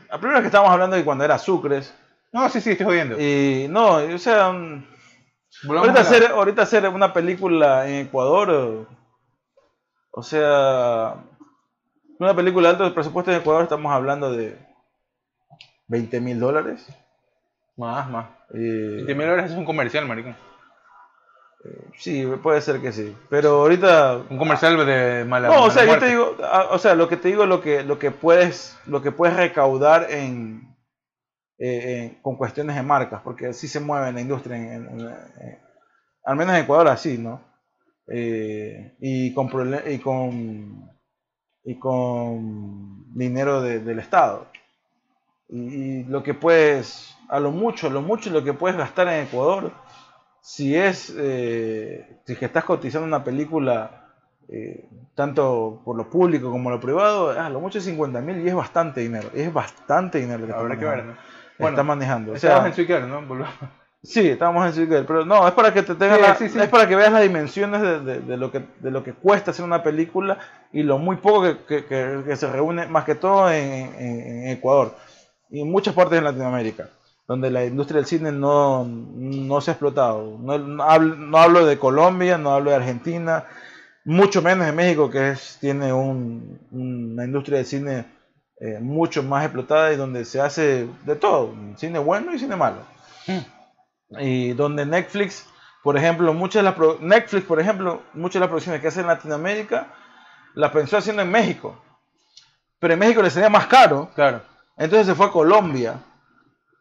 La primera que estábamos hablando de cuando era Sucres. No, sí, sí, estoy jodiendo. Y no, o sea... ahorita, hacer, ahorita hacer una película en Ecuador... O sea... Una película de alto presupuesto en Ecuador estamos hablando de 20 mil dólares. Más, más. 20 mil dólares es un comercial, maricón. Eh, sí, puede ser que sí. Pero ahorita. Un comercial de mala. No, o sea, yo te digo, o sea, lo que te digo, lo que, lo que puedes, lo que puedes recaudar en, eh, con cuestiones de marcas, porque así se mueve en la industria, al menos en Ecuador así, ¿no? Eh, y con y con y con dinero del Estado y, lo que puedes, a lo mucho, lo mucho lo que puedes gastar en Ecuador, si es, eh, si que estás cotizando una película, eh, tanto por lo público como lo privado, a lo mucho es 50 mil y es bastante dinero, es bastante dinero que Habrá que ver, ¿no? Bueno, está manejando. O sea, en Twitter, ¿no? Sí, estamos en Twitter, pero no, es para que te tengas es para que veas las dimensiones de, de, lo que, de lo que cuesta hacer una película y lo muy poco que, que, que se reúne, más que todo en, en Ecuador y en muchas partes de Latinoamérica, donde la industria del cine no, no se ha explotado. No, no, hablo, de Colombia, no hablo de Argentina, mucho menos de México, que es, tiene un, una industria del cine eh, mucho más explotada y donde se hace de todo, cine bueno y cine malo. Hmm. Y donde Netflix, por ejemplo, muchas de las Netflix, por ejemplo, muchas de las producciones que hace en Latinoamérica, las pensó haciendo en México. Pero en México le sería más caro. Claro entonces se fue a Colombia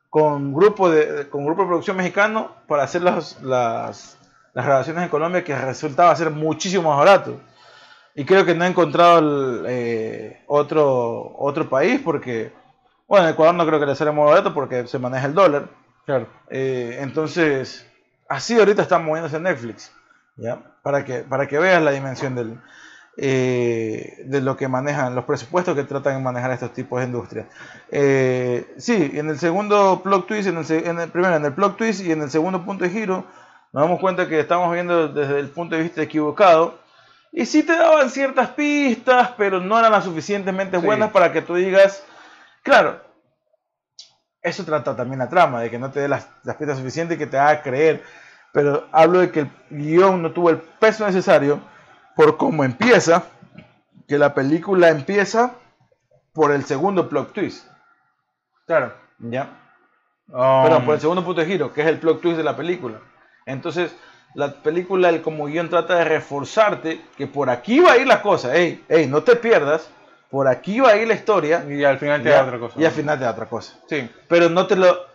con grupo de, con grupo de producción mexicano para hacer las, las, grabaciones en Colombia que resultaba ser muchísimo más barato. Y creo que no he encontrado eh, otro, otro país porque, bueno, en Ecuador no creo que le sea muy barato porque se maneja el dólar. Claro. Eh, entonces, así ahorita está moviéndose Netflix, ¿ya? Para que, para que veas la dimensión del, eh, de lo que manejan, los presupuestos que tratan de manejar estos tipos de industrias. Eh, sí, en el segundo plot twist, en el, primero en el plot twist y en el segundo punto de giro, nos damos cuenta que estamos viendo desde el punto de vista equivocado. Y sí te daban ciertas pistas, pero no eran las suficientemente buenas para que tú digas, claro, eso trata también la trama, de que no te dé las, las pistas suficientes y que te haga creer. Pero hablo de que el guion no tuvo el peso necesario por cómo empieza, que la película empieza por el segundo plot twist. Claro. ¿Ya? Perdón, por el um, segundo punto de giro, que es el plot twist de la película. Entonces, la película, el como guion, trata de reforzarte que por aquí va a ir la cosa. Ey, ey, no te pierdas. Por aquí va a ir la historia. Y al final te da otra cosa. Y al final te da otra cosa. Sí. Pero no te lo,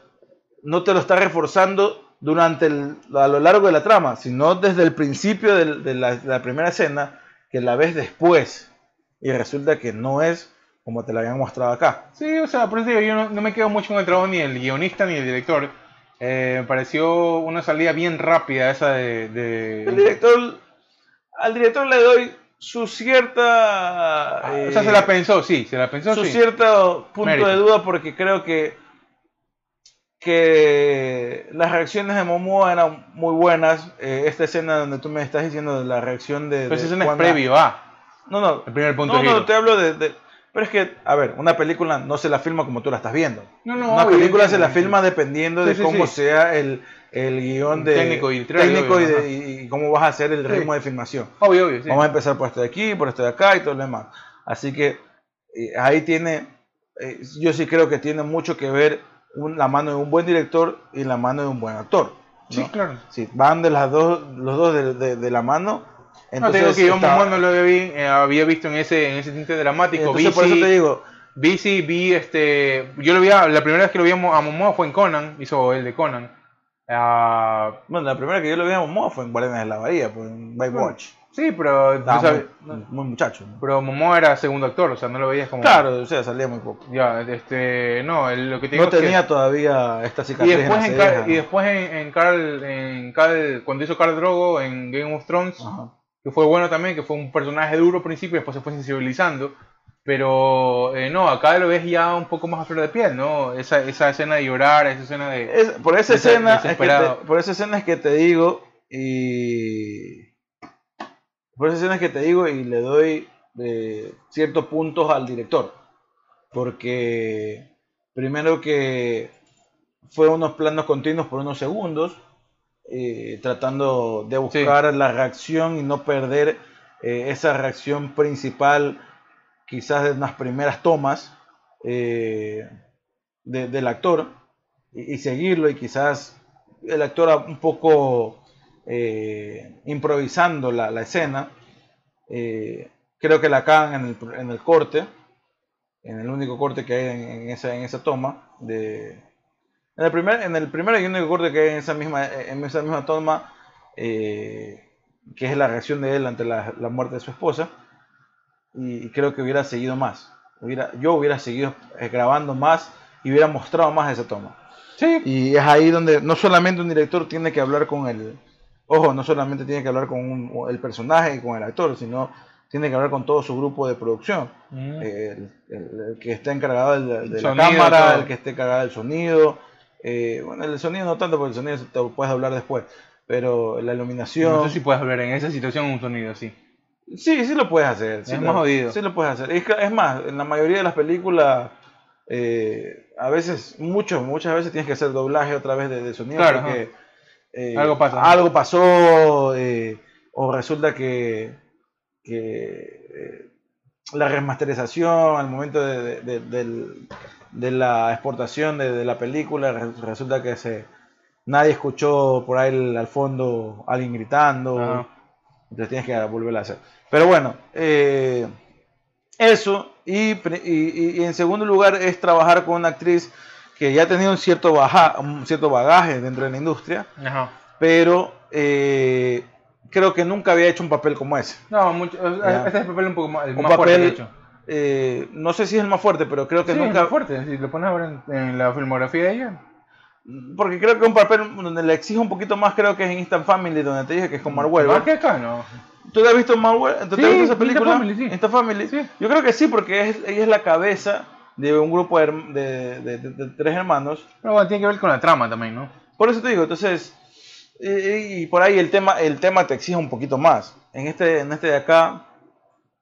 no te lo está reforzando durante el, a lo largo de la trama, sino desde el principio de, la, primera escena, que la ves después. Y resulta que no es como te la habían mostrado acá. Sí, o sea, por eso yo no, me quedo mucho con el trabajo ni el guionista ni el director. Eh, me pareció una salida bien rápida esa de, El director... Al director le doy su cierta... o sea, se la pensó, sí, se la pensó, Su cierto punto de duda porque creo que que las reacciones de Momoa eran muy buenas. Eh, esta escena donde tú me estás diciendo de la reacción de... Pero esa escena es previo a... No, no. El primer punto no, no, te hablo de, pero es que, a ver, una película no se la filma como tú la estás viendo. No, no, una película se la filma dependiendo de cómo sea el, el guion de técnico y, técnico y, cómo vas a hacer el ritmo de filmación. Obvio, obvio. Vamos a empezar por esto de aquí, por esto de acá y todo lo demás. Así que eh, ahí tiene, eh, yo sí creo que tiene mucho que ver la mano de un buen director y la mano de un buen actor. Sí, claro. Sí, van de las dos, los dos de, de la mano entonces, no, te digo que yo no lo eh, había, visto en ese, en ese tinte dramático. Entonces, por eso te digo. Vi, sí, vi este. Yo lo vi, la primera vez que lo vi a Momoa fue en Conan, hizo el de Conan. Uh, bueno, la primera que yo lo vi a Momoa fue en Guardianes de la Bahía, pues en Watch. Sí, pero. muy, muchacho. Pero Momoa era segundo actor, o sea, no lo veías como. Claro, o sea, salía muy poco. Ya, este. No, lo que te digo No tenía todavía esta cicatriz. Y después, en, Carl, y después en, en, Carl, en Carl, cuando hizo Carl Drogo en Game of Thrones. Ajá que fue bueno también, que fue un personaje duro al principio y después se fue sensibilizando. Pero eh, no, acá lo ves ya un poco más a flor de piel, ¿no? Esa, esa escena de llorar, esa escena de... por, esa escena es que te, por esa escena es que te digo y... Por esa escena es que te digo y le doy eh, ciertos puntos al director. Porque primero que fue unos planos continuos por unos segundos eh, tratando de buscar la reacción y no perder eh, esa reacción principal quizás de unas primeras tomas del actor y, seguirlo y quizás el actor un poco improvisando la, escena. creo que la cagan en el, en el, corte, en el único corte que hay en, esa, en esa toma de, en el primer, en el primer y único corte que hay en esa misma, en esa misma toma, eh, que es la reacción de él ante la, muerte de su esposa, y, creo que hubiera seguido más. Hubiera, yo hubiera seguido eh, grabando más y hubiera mostrado más esa toma. Sí. Y es ahí donde no solamente un director tiene que hablar con el, ojo, no solamente tiene que hablar con el personaje y con el actor, sino tiene que hablar con todo su grupo de producción. Mm. el, que está encargado de, la cámara, el que esté encargado del sonido, eh, bueno, el sonido no tanto, porque el sonido te puedes hablar después. Pero la iluminación. No sé si puedes hablar en esa situación un sonido así. Sí, sí lo puedes hacer. es más jodido. Sí lo puedes hacer. Es, más, en la mayoría de las películas, eh, a veces, mucho, muchas veces tienes que hacer doblaje otra vez de, sonido. Claro, porque eh, algo, pasa, algo pasó. o resulta que, la remasterización al momento del, de la exportación de, la película, resulta que se, nadie escuchó por ahí al fondo alguien gritando, entonces tienes que volverla a hacer. Pero bueno, eh, eso, y, en segundo lugar es trabajar con una actriz que ya tenido un cierto, baja, un cierto bagaje dentro de la industria, pero eh, creo que nunca había hecho un papel como ese. No, mucho, este es el papel un poco más, un fuerte, hecho. Eh, no sé si es el más fuerte, pero creo que nunca. Es fuerte, si lo pones a ver en, la filmografía de ella. Porque creo que un papel donde le exige un poquito más, creo que es en Instant Family, donde te dije que es con. ¿Más que acá, no? ¿Tú has visto Marvel? ¿Tú sí, has visto esa película? Instant Family, sí. Yo creo que sí, porque es, ella es la cabeza de un grupo de, de, tres hermanos. Pero bueno, tiene que ver con la trama también, ¿no? Por eso te digo, entonces. Y, y por ahí el tema, el tema te exige un poquito más. En este, en este de acá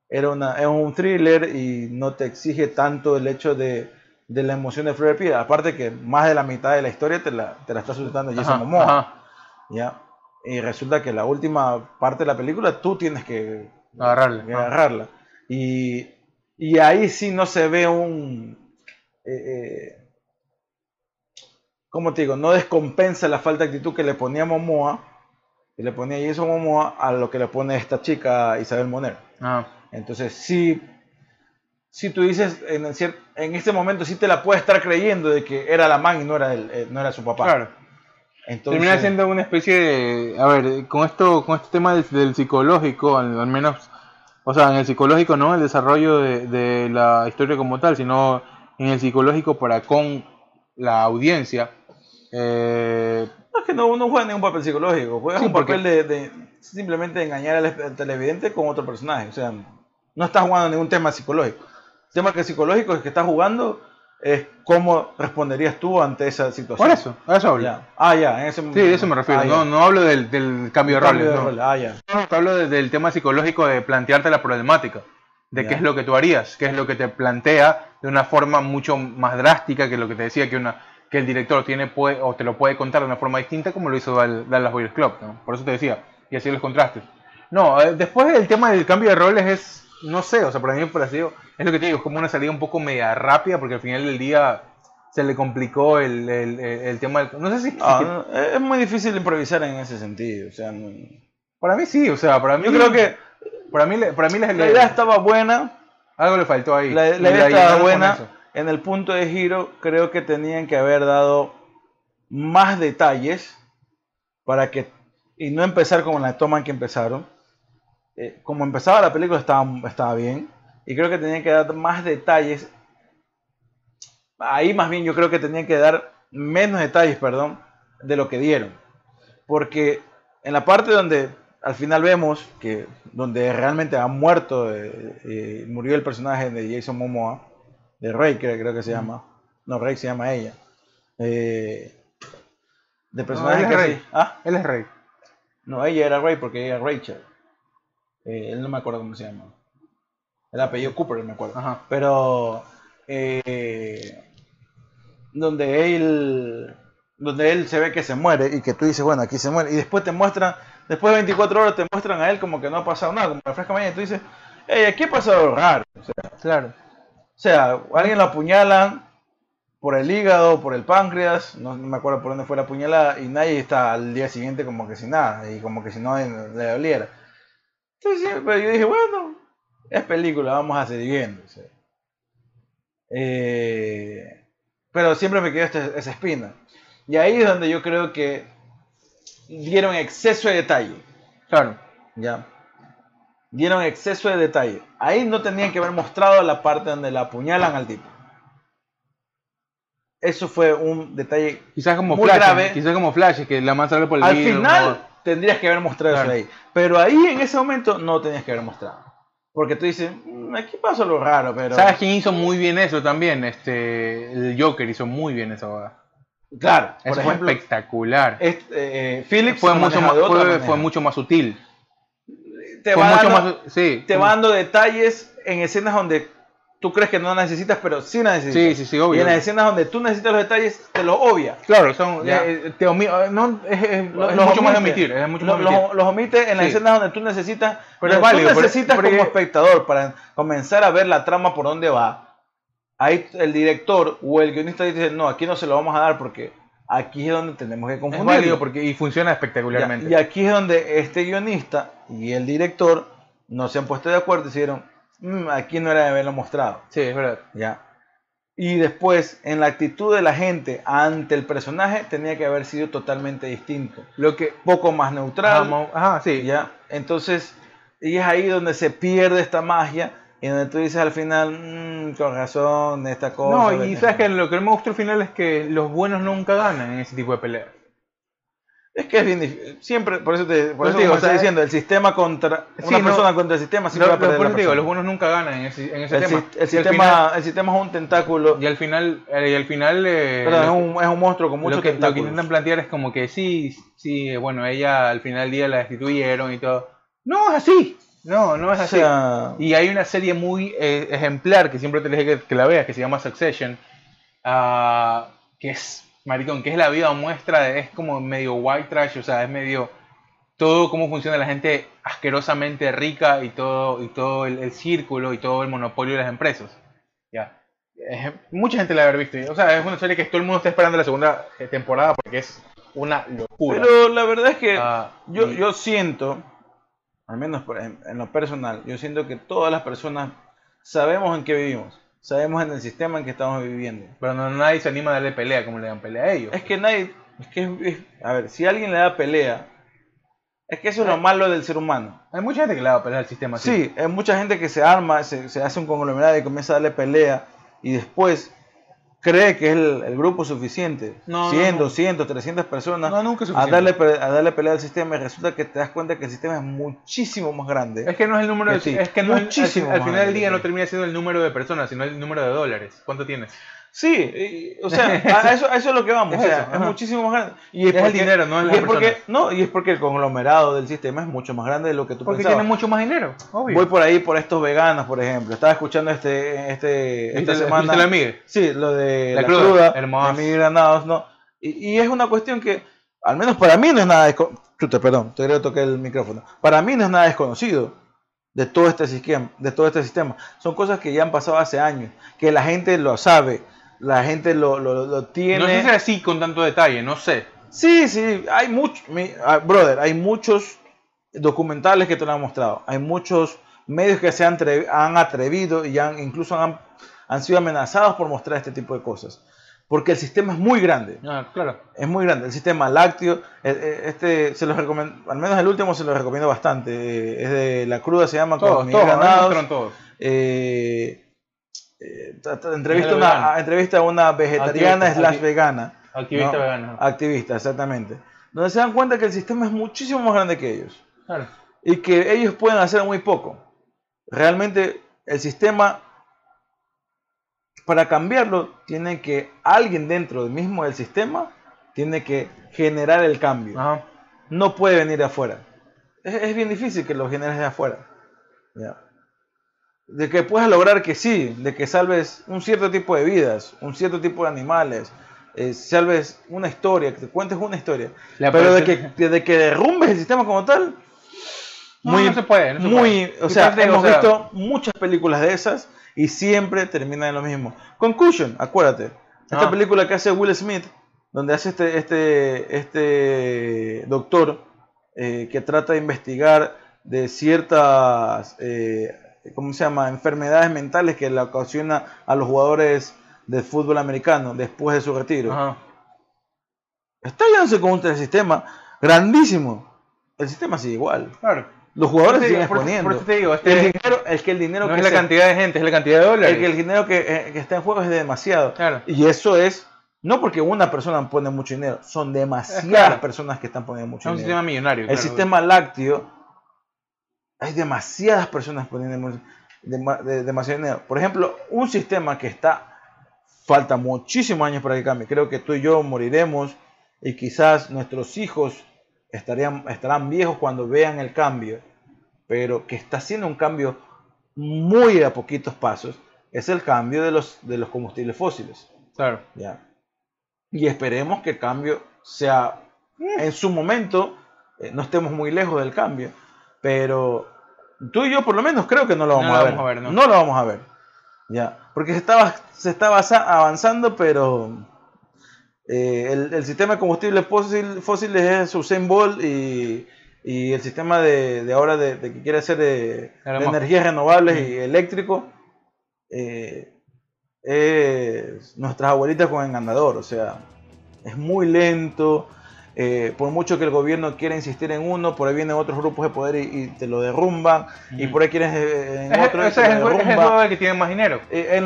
era una, es un thriller y no te exige tanto el hecho de, de la emoción de de Piedra. Aparte que más de la mitad de la historia te la, te la está sujetando Jason Momoa. ¿ya? Y resulta que la última parte de la película tú tienes que agarrarla. agarrarla. Y, y, ahí sí no se ve un... Eh, eh, ¿Cómo te digo? No descompensa la falta de actitud que le ponía Momoa, que le ponía Jason Momoa a lo que le pone esta chica Isabel Moner. Ah. Entonces sí si tú dices, en, en este momento sí te la puedes estar creyendo de que era la man y no era, el, eh, no era su papá. Claro. Entonces, Termina siendo una especie de, a ver, con esto, con este tema del, psicológico, al, menos, o sea, en el psicológico no el desarrollo de, la historia como tal, sino en el psicológico para con la audiencia. Eh, no es que no, no juega ningún papel psicológico, juega un papel de, de, simplemente engañar al televidente con otro personaje, o sea, no está jugando ningún tema psicológico tema que psicológico que estás jugando es cómo responderías tú ante esa situación. Por eso, a eso hablo. Ah, ya, en ese Sí, eso me refiero. Ah, no, no, hablo del, del cambio de roles. no. Ah, ya. No, hablo del tema psicológico de plantearte la problemática. De qué es lo que tú harías, qué es lo que te plantea de una forma mucho más drástica que lo que te decía que una que el director tiene puede, o te lo puede contar de una forma distinta como lo hizo Dallas Boys Club. Por eso te decía, y así los contrastes. No, eh, después el tema del cambio de roles es, no sé, o sea, para mí me pareció es lo que te digo, es como una salida un poco media rápida porque al final del día se le complicó el, el, el tema del... No sé si... Ah, es muy difícil improvisar en ese sentido, o sea... Para mí sí, o sea, para mí... Yo creo que... Para mí, para mí la, idea estaba buena. Algo le faltó ahí. La, idea estaba buena. En el punto de giro creo que tenían que haber dado más detalles para que... Y no empezar como la toma en que empezaron. Eh, como empezaba la película estaba, estaba bien y creo que tenían que dar más detalles. Ahí más bien yo creo que tenían que dar menos detalles, perdón, de lo que dieron. Porque en la parte donde al final vemos que donde realmente ha muerto, eh, eh, murió el personaje de Jason Momoa, de Rey creo, que se llama. No, Rey se llama ella. Eh, de personaje que Rey. ¿Ah? Él es Rey. No, ella era Rey porque ella era Rachel. Él no me acuerdo cómo se llama. El apellido Cooper, me acuerdo. Pero eh, donde él donde él se ve que se muere y que tú dices, bueno, aquí se muere. Y después te muestran, después de 24 horas te muestran a él como que no ha pasado nada, como refresca mañana y tú dices, hey, aquí ha pasado raro. O sea, claro. O sea, alguien lo apuñalan por el hígado, por el páncreas, no, me acuerdo por dónde fue la apuñalada, y nadie está al día siguiente como que sin nada, y como que si no le doliera. Entonces, pero yo dije, bueno, es película, vamos a seguir viendo. Eh, pero siempre me quedó este, esa espina. Y ahí es donde yo creo que dieron exceso de detalle. Claro. Ya. Dieron exceso de detalle. Ahí no tenían que haber mostrado la parte donde la apuñalan al tipo. Eso fue un detalle quizás como muy grave. Quizás como Flash, que la más por el Al final tendrías que haber mostrado eso ahí. Pero ahí en ese momento no tenías que haber mostrado. Porque tú dices, mm, aquí pasó lo raro, pero. ¿Sabes quién hizo muy bien eso también? Este, el Joker hizo muy bien eso. Claro, eso fue espectacular. Este, eh, Phillips fue mucho, más, fue, mucho más sutil. Te, va, dando, más, sí, te va dando detalles en escenas donde tú crees que no necesitas, pero sí necesitas. Sí, sí, sí, obvio. Y en las escenas donde tú necesitas los detalles, te los obvia. Claro, son, eh, te no, es, mucho más omitir, es mucho más los, los omite en las escenas donde tú necesitas, pero es válido, tú necesitas como espectador para comenzar a ver la trama por dónde va. Ahí el director o el guionista dice, no, aquí no se lo vamos a dar porque aquí es donde tenemos que confundir. Es válido porque y funciona espectacularmente. y aquí es donde este guionista y el director no se han puesto de acuerdo y dijeron, Mm, aquí no era de haberlo mostrado. Sí, es verdad. Ya. Y después, en la actitud de la gente ante el personaje, tenía que haber sido totalmente distinto. Lo que, poco más neutral. Ajá, sí. Ya. Entonces, y es ahí donde se pierde esta magia. Y donde tú dices al final, mmm, con razón, esta cosa. No, y sabes que lo que me gusta al final es que los buenos nunca ganan en ese tipo de peleas. Es que es bien difícil. Siempre, por eso te por eso digo, estoy diciendo, el sistema contra. Una persona contra el sistema siempre va a perder. Por eso digo, los buenos nunca ganan en ese, en ese el tema. el, sistema el sistema es un tentáculo. Y al final. Eh, y al final eh, Pero es, un, es un monstruo con muchos tentáculos. Lo que intentan plantear es como que sí, sí, bueno, ella al final del día la destituyeron y todo. No es así. No, no es así. y hay una serie muy eh, ejemplar que siempre te dije que, que la veas, que se llama Succession ah, que es, maricón, que es la vida muestra, de, es como medio white trash, o sea, es medio todo cómo funciona la gente asquerosamente rica y todo, y todo el, círculo y todo el monopolio de las empresas. Ya. mucha gente la ha haber visto. O sea, es una serie que todo el mundo está esperando la segunda eh, temporada porque es una locura. Pero la verdad es que ah, yo, yo siento, al menos en, lo personal, yo siento que todas las personas sabemos en qué vivimos. Sabemos en el sistema en que estamos viviendo. Pero no, nadie se anima a darle pelea como le dan pelea a ellos. Es que nadie. Es que, a ver, si alguien le da pelea, es que eso es lo malo del ser humano. Hay mucha gente que le da pelea al sistema. Sí, hay mucha gente que se arma, se, se hace un conglomerado y comienza a darle pelea y después cree que es el, grupo suficiente, no, 100, 200, 300 personas, a, darle, a darle pelea al sistema y resulta que te das cuenta que el sistema es muchísimo más grande. Es que no es el número de, es que no muchísimo al, final del día no termina siendo el número de personas, sino el número de dólares. ¿Cuánto tienes? Sí, o sea, a eso, es lo que vamos, es, o sea, es muchísimo más grande. Y es, el dinero, no es la y porque, No, y es porque el conglomerado del sistema es mucho más grande de lo que tú Porque tiene mucho más dinero, obvio. Voy por ahí por estos veganos, por ejemplo. Estaba escuchando este, este, esta semana... La sí, lo de la, cruda, cruda de Granados, ¿no? Y, y, es una cuestión que, al menos para mí no es nada desconocido. Perdón, te toqué el micrófono. Para mí no es nada desconocido de todo este sistema, de todo este sistema. Son cosas que ya han pasado hace años, que la gente lo sabe la gente lo, lo, tiene. No sé si es así con tanto detalle, no sé. Sí, sí, hay muchos, ah, brother, hay muchos documentales que te lo han mostrado. Hay muchos medios que se han, han atrevido y han, incluso han, han sido amenazados por mostrar este tipo de cosas. Porque el sistema es muy grande. Ah, claro. Es muy grande. El sistema lácteo, eh, eh, este se los recomiendo, al menos el último se lo recomiendo bastante. Es de la cruda, se llama todos, todos, todos. Eh, eh, entrevista, una, entrevista a una vegetariana slash vegana. Activista vegana. Activista, exactamente. Donde se dan cuenta que el sistema es muchísimo más grande que ellos. Y que ellos pueden hacer muy poco. Realmente el sistema, para cambiarlo, tiene que alguien dentro del mismo del sistema, tiene que generar el cambio. No puede venir de afuera. Es, bien difícil que lo generes de afuera. ¿ya? De que puedas lograr que sí, de que salves un cierto tipo de vidas, un cierto tipo de animales, eh, salves una historia, que te cuentes una historia, pero de que, de que derrumbes el sistema como tal, muy, no, se puede. muy, o sea, hemos visto muchas películas de esas y siempre terminan en lo mismo. Conclusion, acuérdate, esta ah. película que hace Will Smith, donde hace este, este, este doctor eh, que trata de investigar de ciertas eh, ¿cómo se llama? Enfermedades mentales que le ocasiona a los jugadores de fútbol americano después de su retiro. Ajá. Está yéndose con un sistema grandísimo. El sistema sigue igual. Claro. Los jugadores siguen exponiendo. Por eso te digo, el dinero, es que el dinero no es la cantidad de gente, es la cantidad de dólares. El, que el dinero que, eh, que, está en juego es demasiado. Claro. Y eso es no porque una persona pone mucho dinero, son demasiadas personas que están poniendo mucho dinero. Es un sistema millonario. El sistema lácteo hay demasiadas personas poniendo demasiado dinero. Por ejemplo, un sistema que está, falta muchísimos años para que cambie. Creo que tú y yo moriremos y quizás nuestros hijos estarían, estarán viejos cuando vean el cambio, pero que está haciendo un cambio muy a poquitos pasos, es el cambio de los, de los combustibles fósiles. Claro. ¿ya? Y esperemos que el cambio sea, en su momento, eh, no estemos muy lejos del cambio, pero tú y yo por lo menos creo que no lo vamos, a, ver. ¿no? lo vamos a ver. Ya, porque se estaba, se estaba avanzando, pero eh, el, sistema de combustibles fósiles es Usain Bolt y, y el sistema de, ahora de, que quiere hacer de, energías renovables y eléctrico eh, es nuestras abuelitas con el ganador, o sea, es muy lento eh, por mucho que el gobierno quiera insistir en uno, por ahí vienen otros grupos de poder y, te lo derrumban, y por ahí quieren eh, en otro. Ese es, el juego que tiene más dinero. Eh,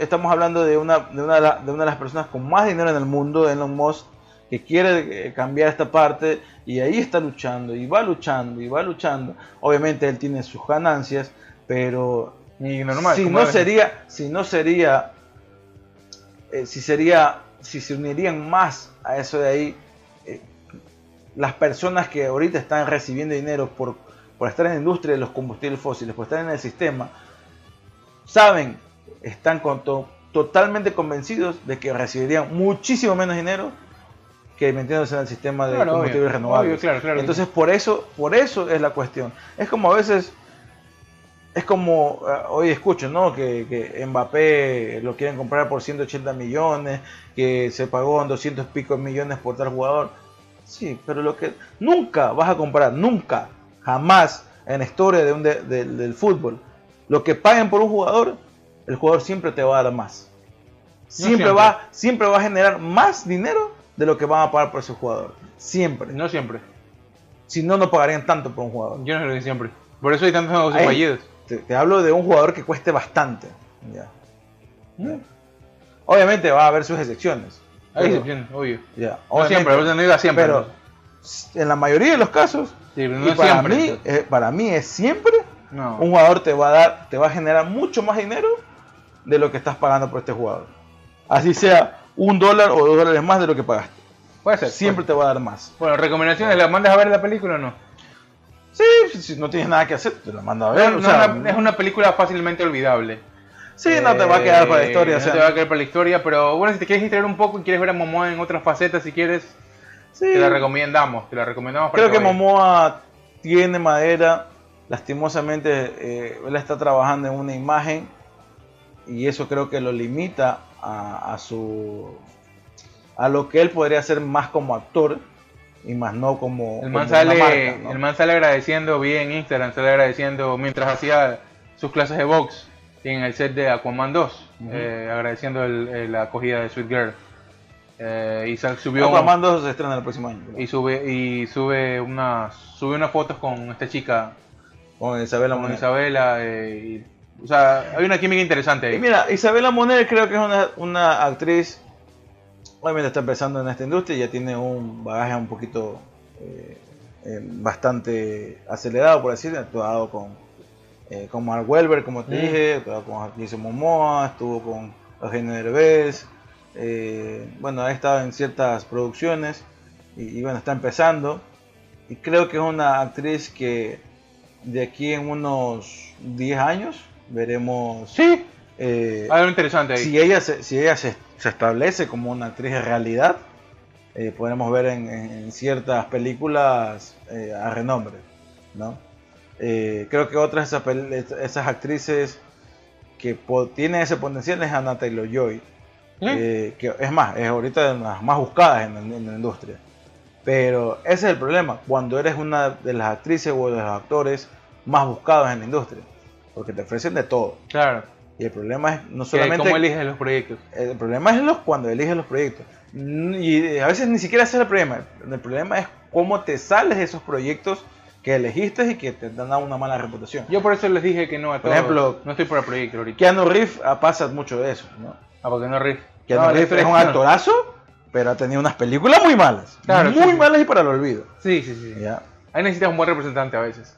estamos hablando de una, de, una, de una de las personas con más dinero en el mundo, Elon Musk, que quiere cambiar esta parte y ahí está luchando, y va luchando, y va luchando. Obviamente él tiene sus ganancias, pero normal, si, no sería, si no sería, si sería, si se unirían más a eso de ahí, las personas que ahorita están recibiendo dinero por, por estar en la industria de los combustibles fósiles, por estar en el sistema, saben, están con totalmente convencidos de que recibirían muchísimo menos dinero que metiéndose en el sistema de combustibles renovables. Entonces, por eso, por eso es la cuestión. Es como a veces, es como eh, hoy escucho, ¿no? Que, que, Mbappé lo quieren comprar por 180 millones, que se pagó en 200 pico millones por tal jugador. Sí, pero lo que nunca vas a comprar, nunca, jamás en la historia de un del fútbol, lo que paguen por un jugador, el jugador siempre te va a dar más. Siempre, Va, siempre va a generar más dinero de lo que van a pagar por ese jugador. Siempre. No siempre. Si no, no pagarían tanto por un jugador. Yo no lo digo siempre. Por eso hay tantos negocios fallidos. Te, hablo de un jugador que cueste bastante. Ya. Mm. Obviamente va a haber sus excepciones. Hay excepciones, obvio. Ya. No siempre, no diga siempre. Pero en la mayoría de los casos, para, mí, eh, para mí es siempre, un jugador te va a dar, te va a generar mucho más dinero de lo que estás pagando por este jugador. Así sea un dólar o dos dólares más de lo que pagaste. Puede ser. Siempre te va a dar más. Bueno, recomendaciones, ¿la mandas a ver la película o no? Sí, si no tienes nada que hacer, te la mando a ver. es una película fácilmente olvidable. Sí, no te va a quedar para la historia. No te va a quedar para la historia, pero bueno, si te quieres distraer un poco y quieres ver a Momoa en otras facetas, si quieres, te la recomendamos. Te la recomendamos Creo que, Momoa tiene madera. Lastimosamente, eh, él está trabajando en una imagen y eso creo que lo limita a, su a lo que él podría hacer más como actor y más no como el man sale el man sale agradeciendo bien en Instagram sale agradeciendo mientras hacía sus clases de box en el set de Aquaman 2 eh, agradeciendo la acogida de Sweet Girl. Eh, y subió Aquaman 2 se estrena el próximo año y sube y sube unas sube unas fotos con esta chica. Con Isabela con Isabela eh, o sea, hay una química interesante ahí. mira, Isabela Moner creo que es una, una actriz, obviamente está empezando en esta industria, ya tiene un bagaje un poquito eh, eh, bastante acelerado, por ha actuado con, eh, con Mark Welber, como te mm. dije, con Jason Momoa, estuvo con Eugenio Derbez, bueno, ha estado en ciertas producciones y, y bueno, está empezando. Y creo que es una actriz que de aquí en unos 10 años veremos. Sí. Eh, algo interesante ahí. Si ella, se, si ella se, establece como una actriz de realidad, eh, podremos ver en, ciertas películas eh, a renombre. ¿no? Creo que otras esas, esas actrices que tienen ese potencial es Anna Taylor Joy. que es más, es ahorita de las más buscadas en, en, la industria. Pero ese es el problema, cuando eres una de las actrices o de los actores más buscados en la industria porque te ofrecen de todo. Claro. Y el problema es no solamente... ¿Cómo eliges los proyectos? El problema es los, cuando eliges los proyectos. Y a veces ni siquiera ese es el problema. El problema es cómo te sales de esos proyectos que elegiste y que te dan una mala reputación. Yo por eso les dije que no a Por ejemplo, no estoy por el proyecto ahorita. Keanu Reeves ah, pasa mucho de eso, ¿no? Ah, porque no Reeves. Keanu Reeves es un actorazo, pero ha tenido unas películas muy malas. Claro, muy malas y para el olvido. Sí, sí, sí. Ahí necesitas un buen representante a veces.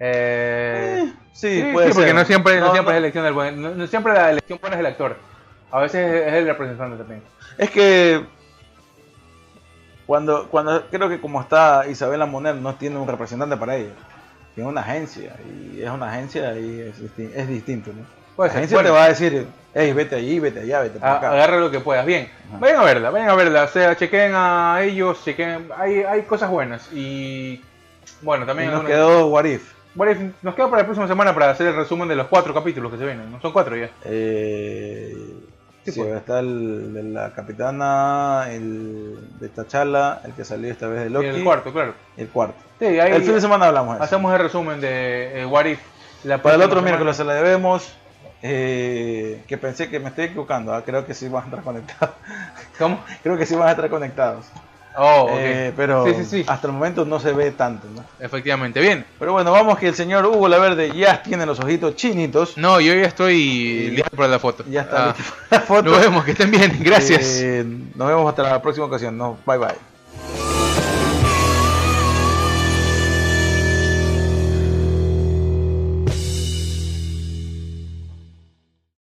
Eh, eh, sí, puede porque no siempre, no, siempre es elección del buen, no, siempre la elección buena es el actor. A veces es el representante también. Es que cuando, cuando creo que como está Isabela Moner no tiene un representante para ella. Tiene una agencia y es una agencia y es, es distinto, ¿no? la agencia te va a decir, hey, vete allí, vete allá, vete para acá. Agarra lo que puedas. Bien, vayan a verla, vayan a verla. O sea, chequen a ellos, chequen. Hay, hay cosas buenas. Y bueno, también. nos quedó What If. Bueno, nos queda para la próxima semana para hacer el resumen de los cuatro capítulos que se vienen. ¿No son cuatro ya? Eh, sí, sí pues. está el de la capitana, el de Tachala, el que salió esta vez de Loki. Y el cuarto, claro. el cuarto. Sí, ahí el fin de semana hablamos de eso. Hacemos el resumen de eh, What If. La para el otro miércoles se la debemos. Eh, que pensé que me estoy equivocando. ¿ah? Creo que sí van a estar conectados. ¿Cómo? Creo que sí van a estar conectados. Oh, eh, pero hasta el momento no se ve tanto, ¿no? Efectivamente, bien. Pero bueno, vamos que el señor Hugo Laverde ya tiene los ojitos chinitos. No, yo ya estoy listo para la foto. Ya está ah, la foto. Nos vemos, que estén bien, gracias. Eh, nos vemos hasta la próxima ocasión. No, bye bye.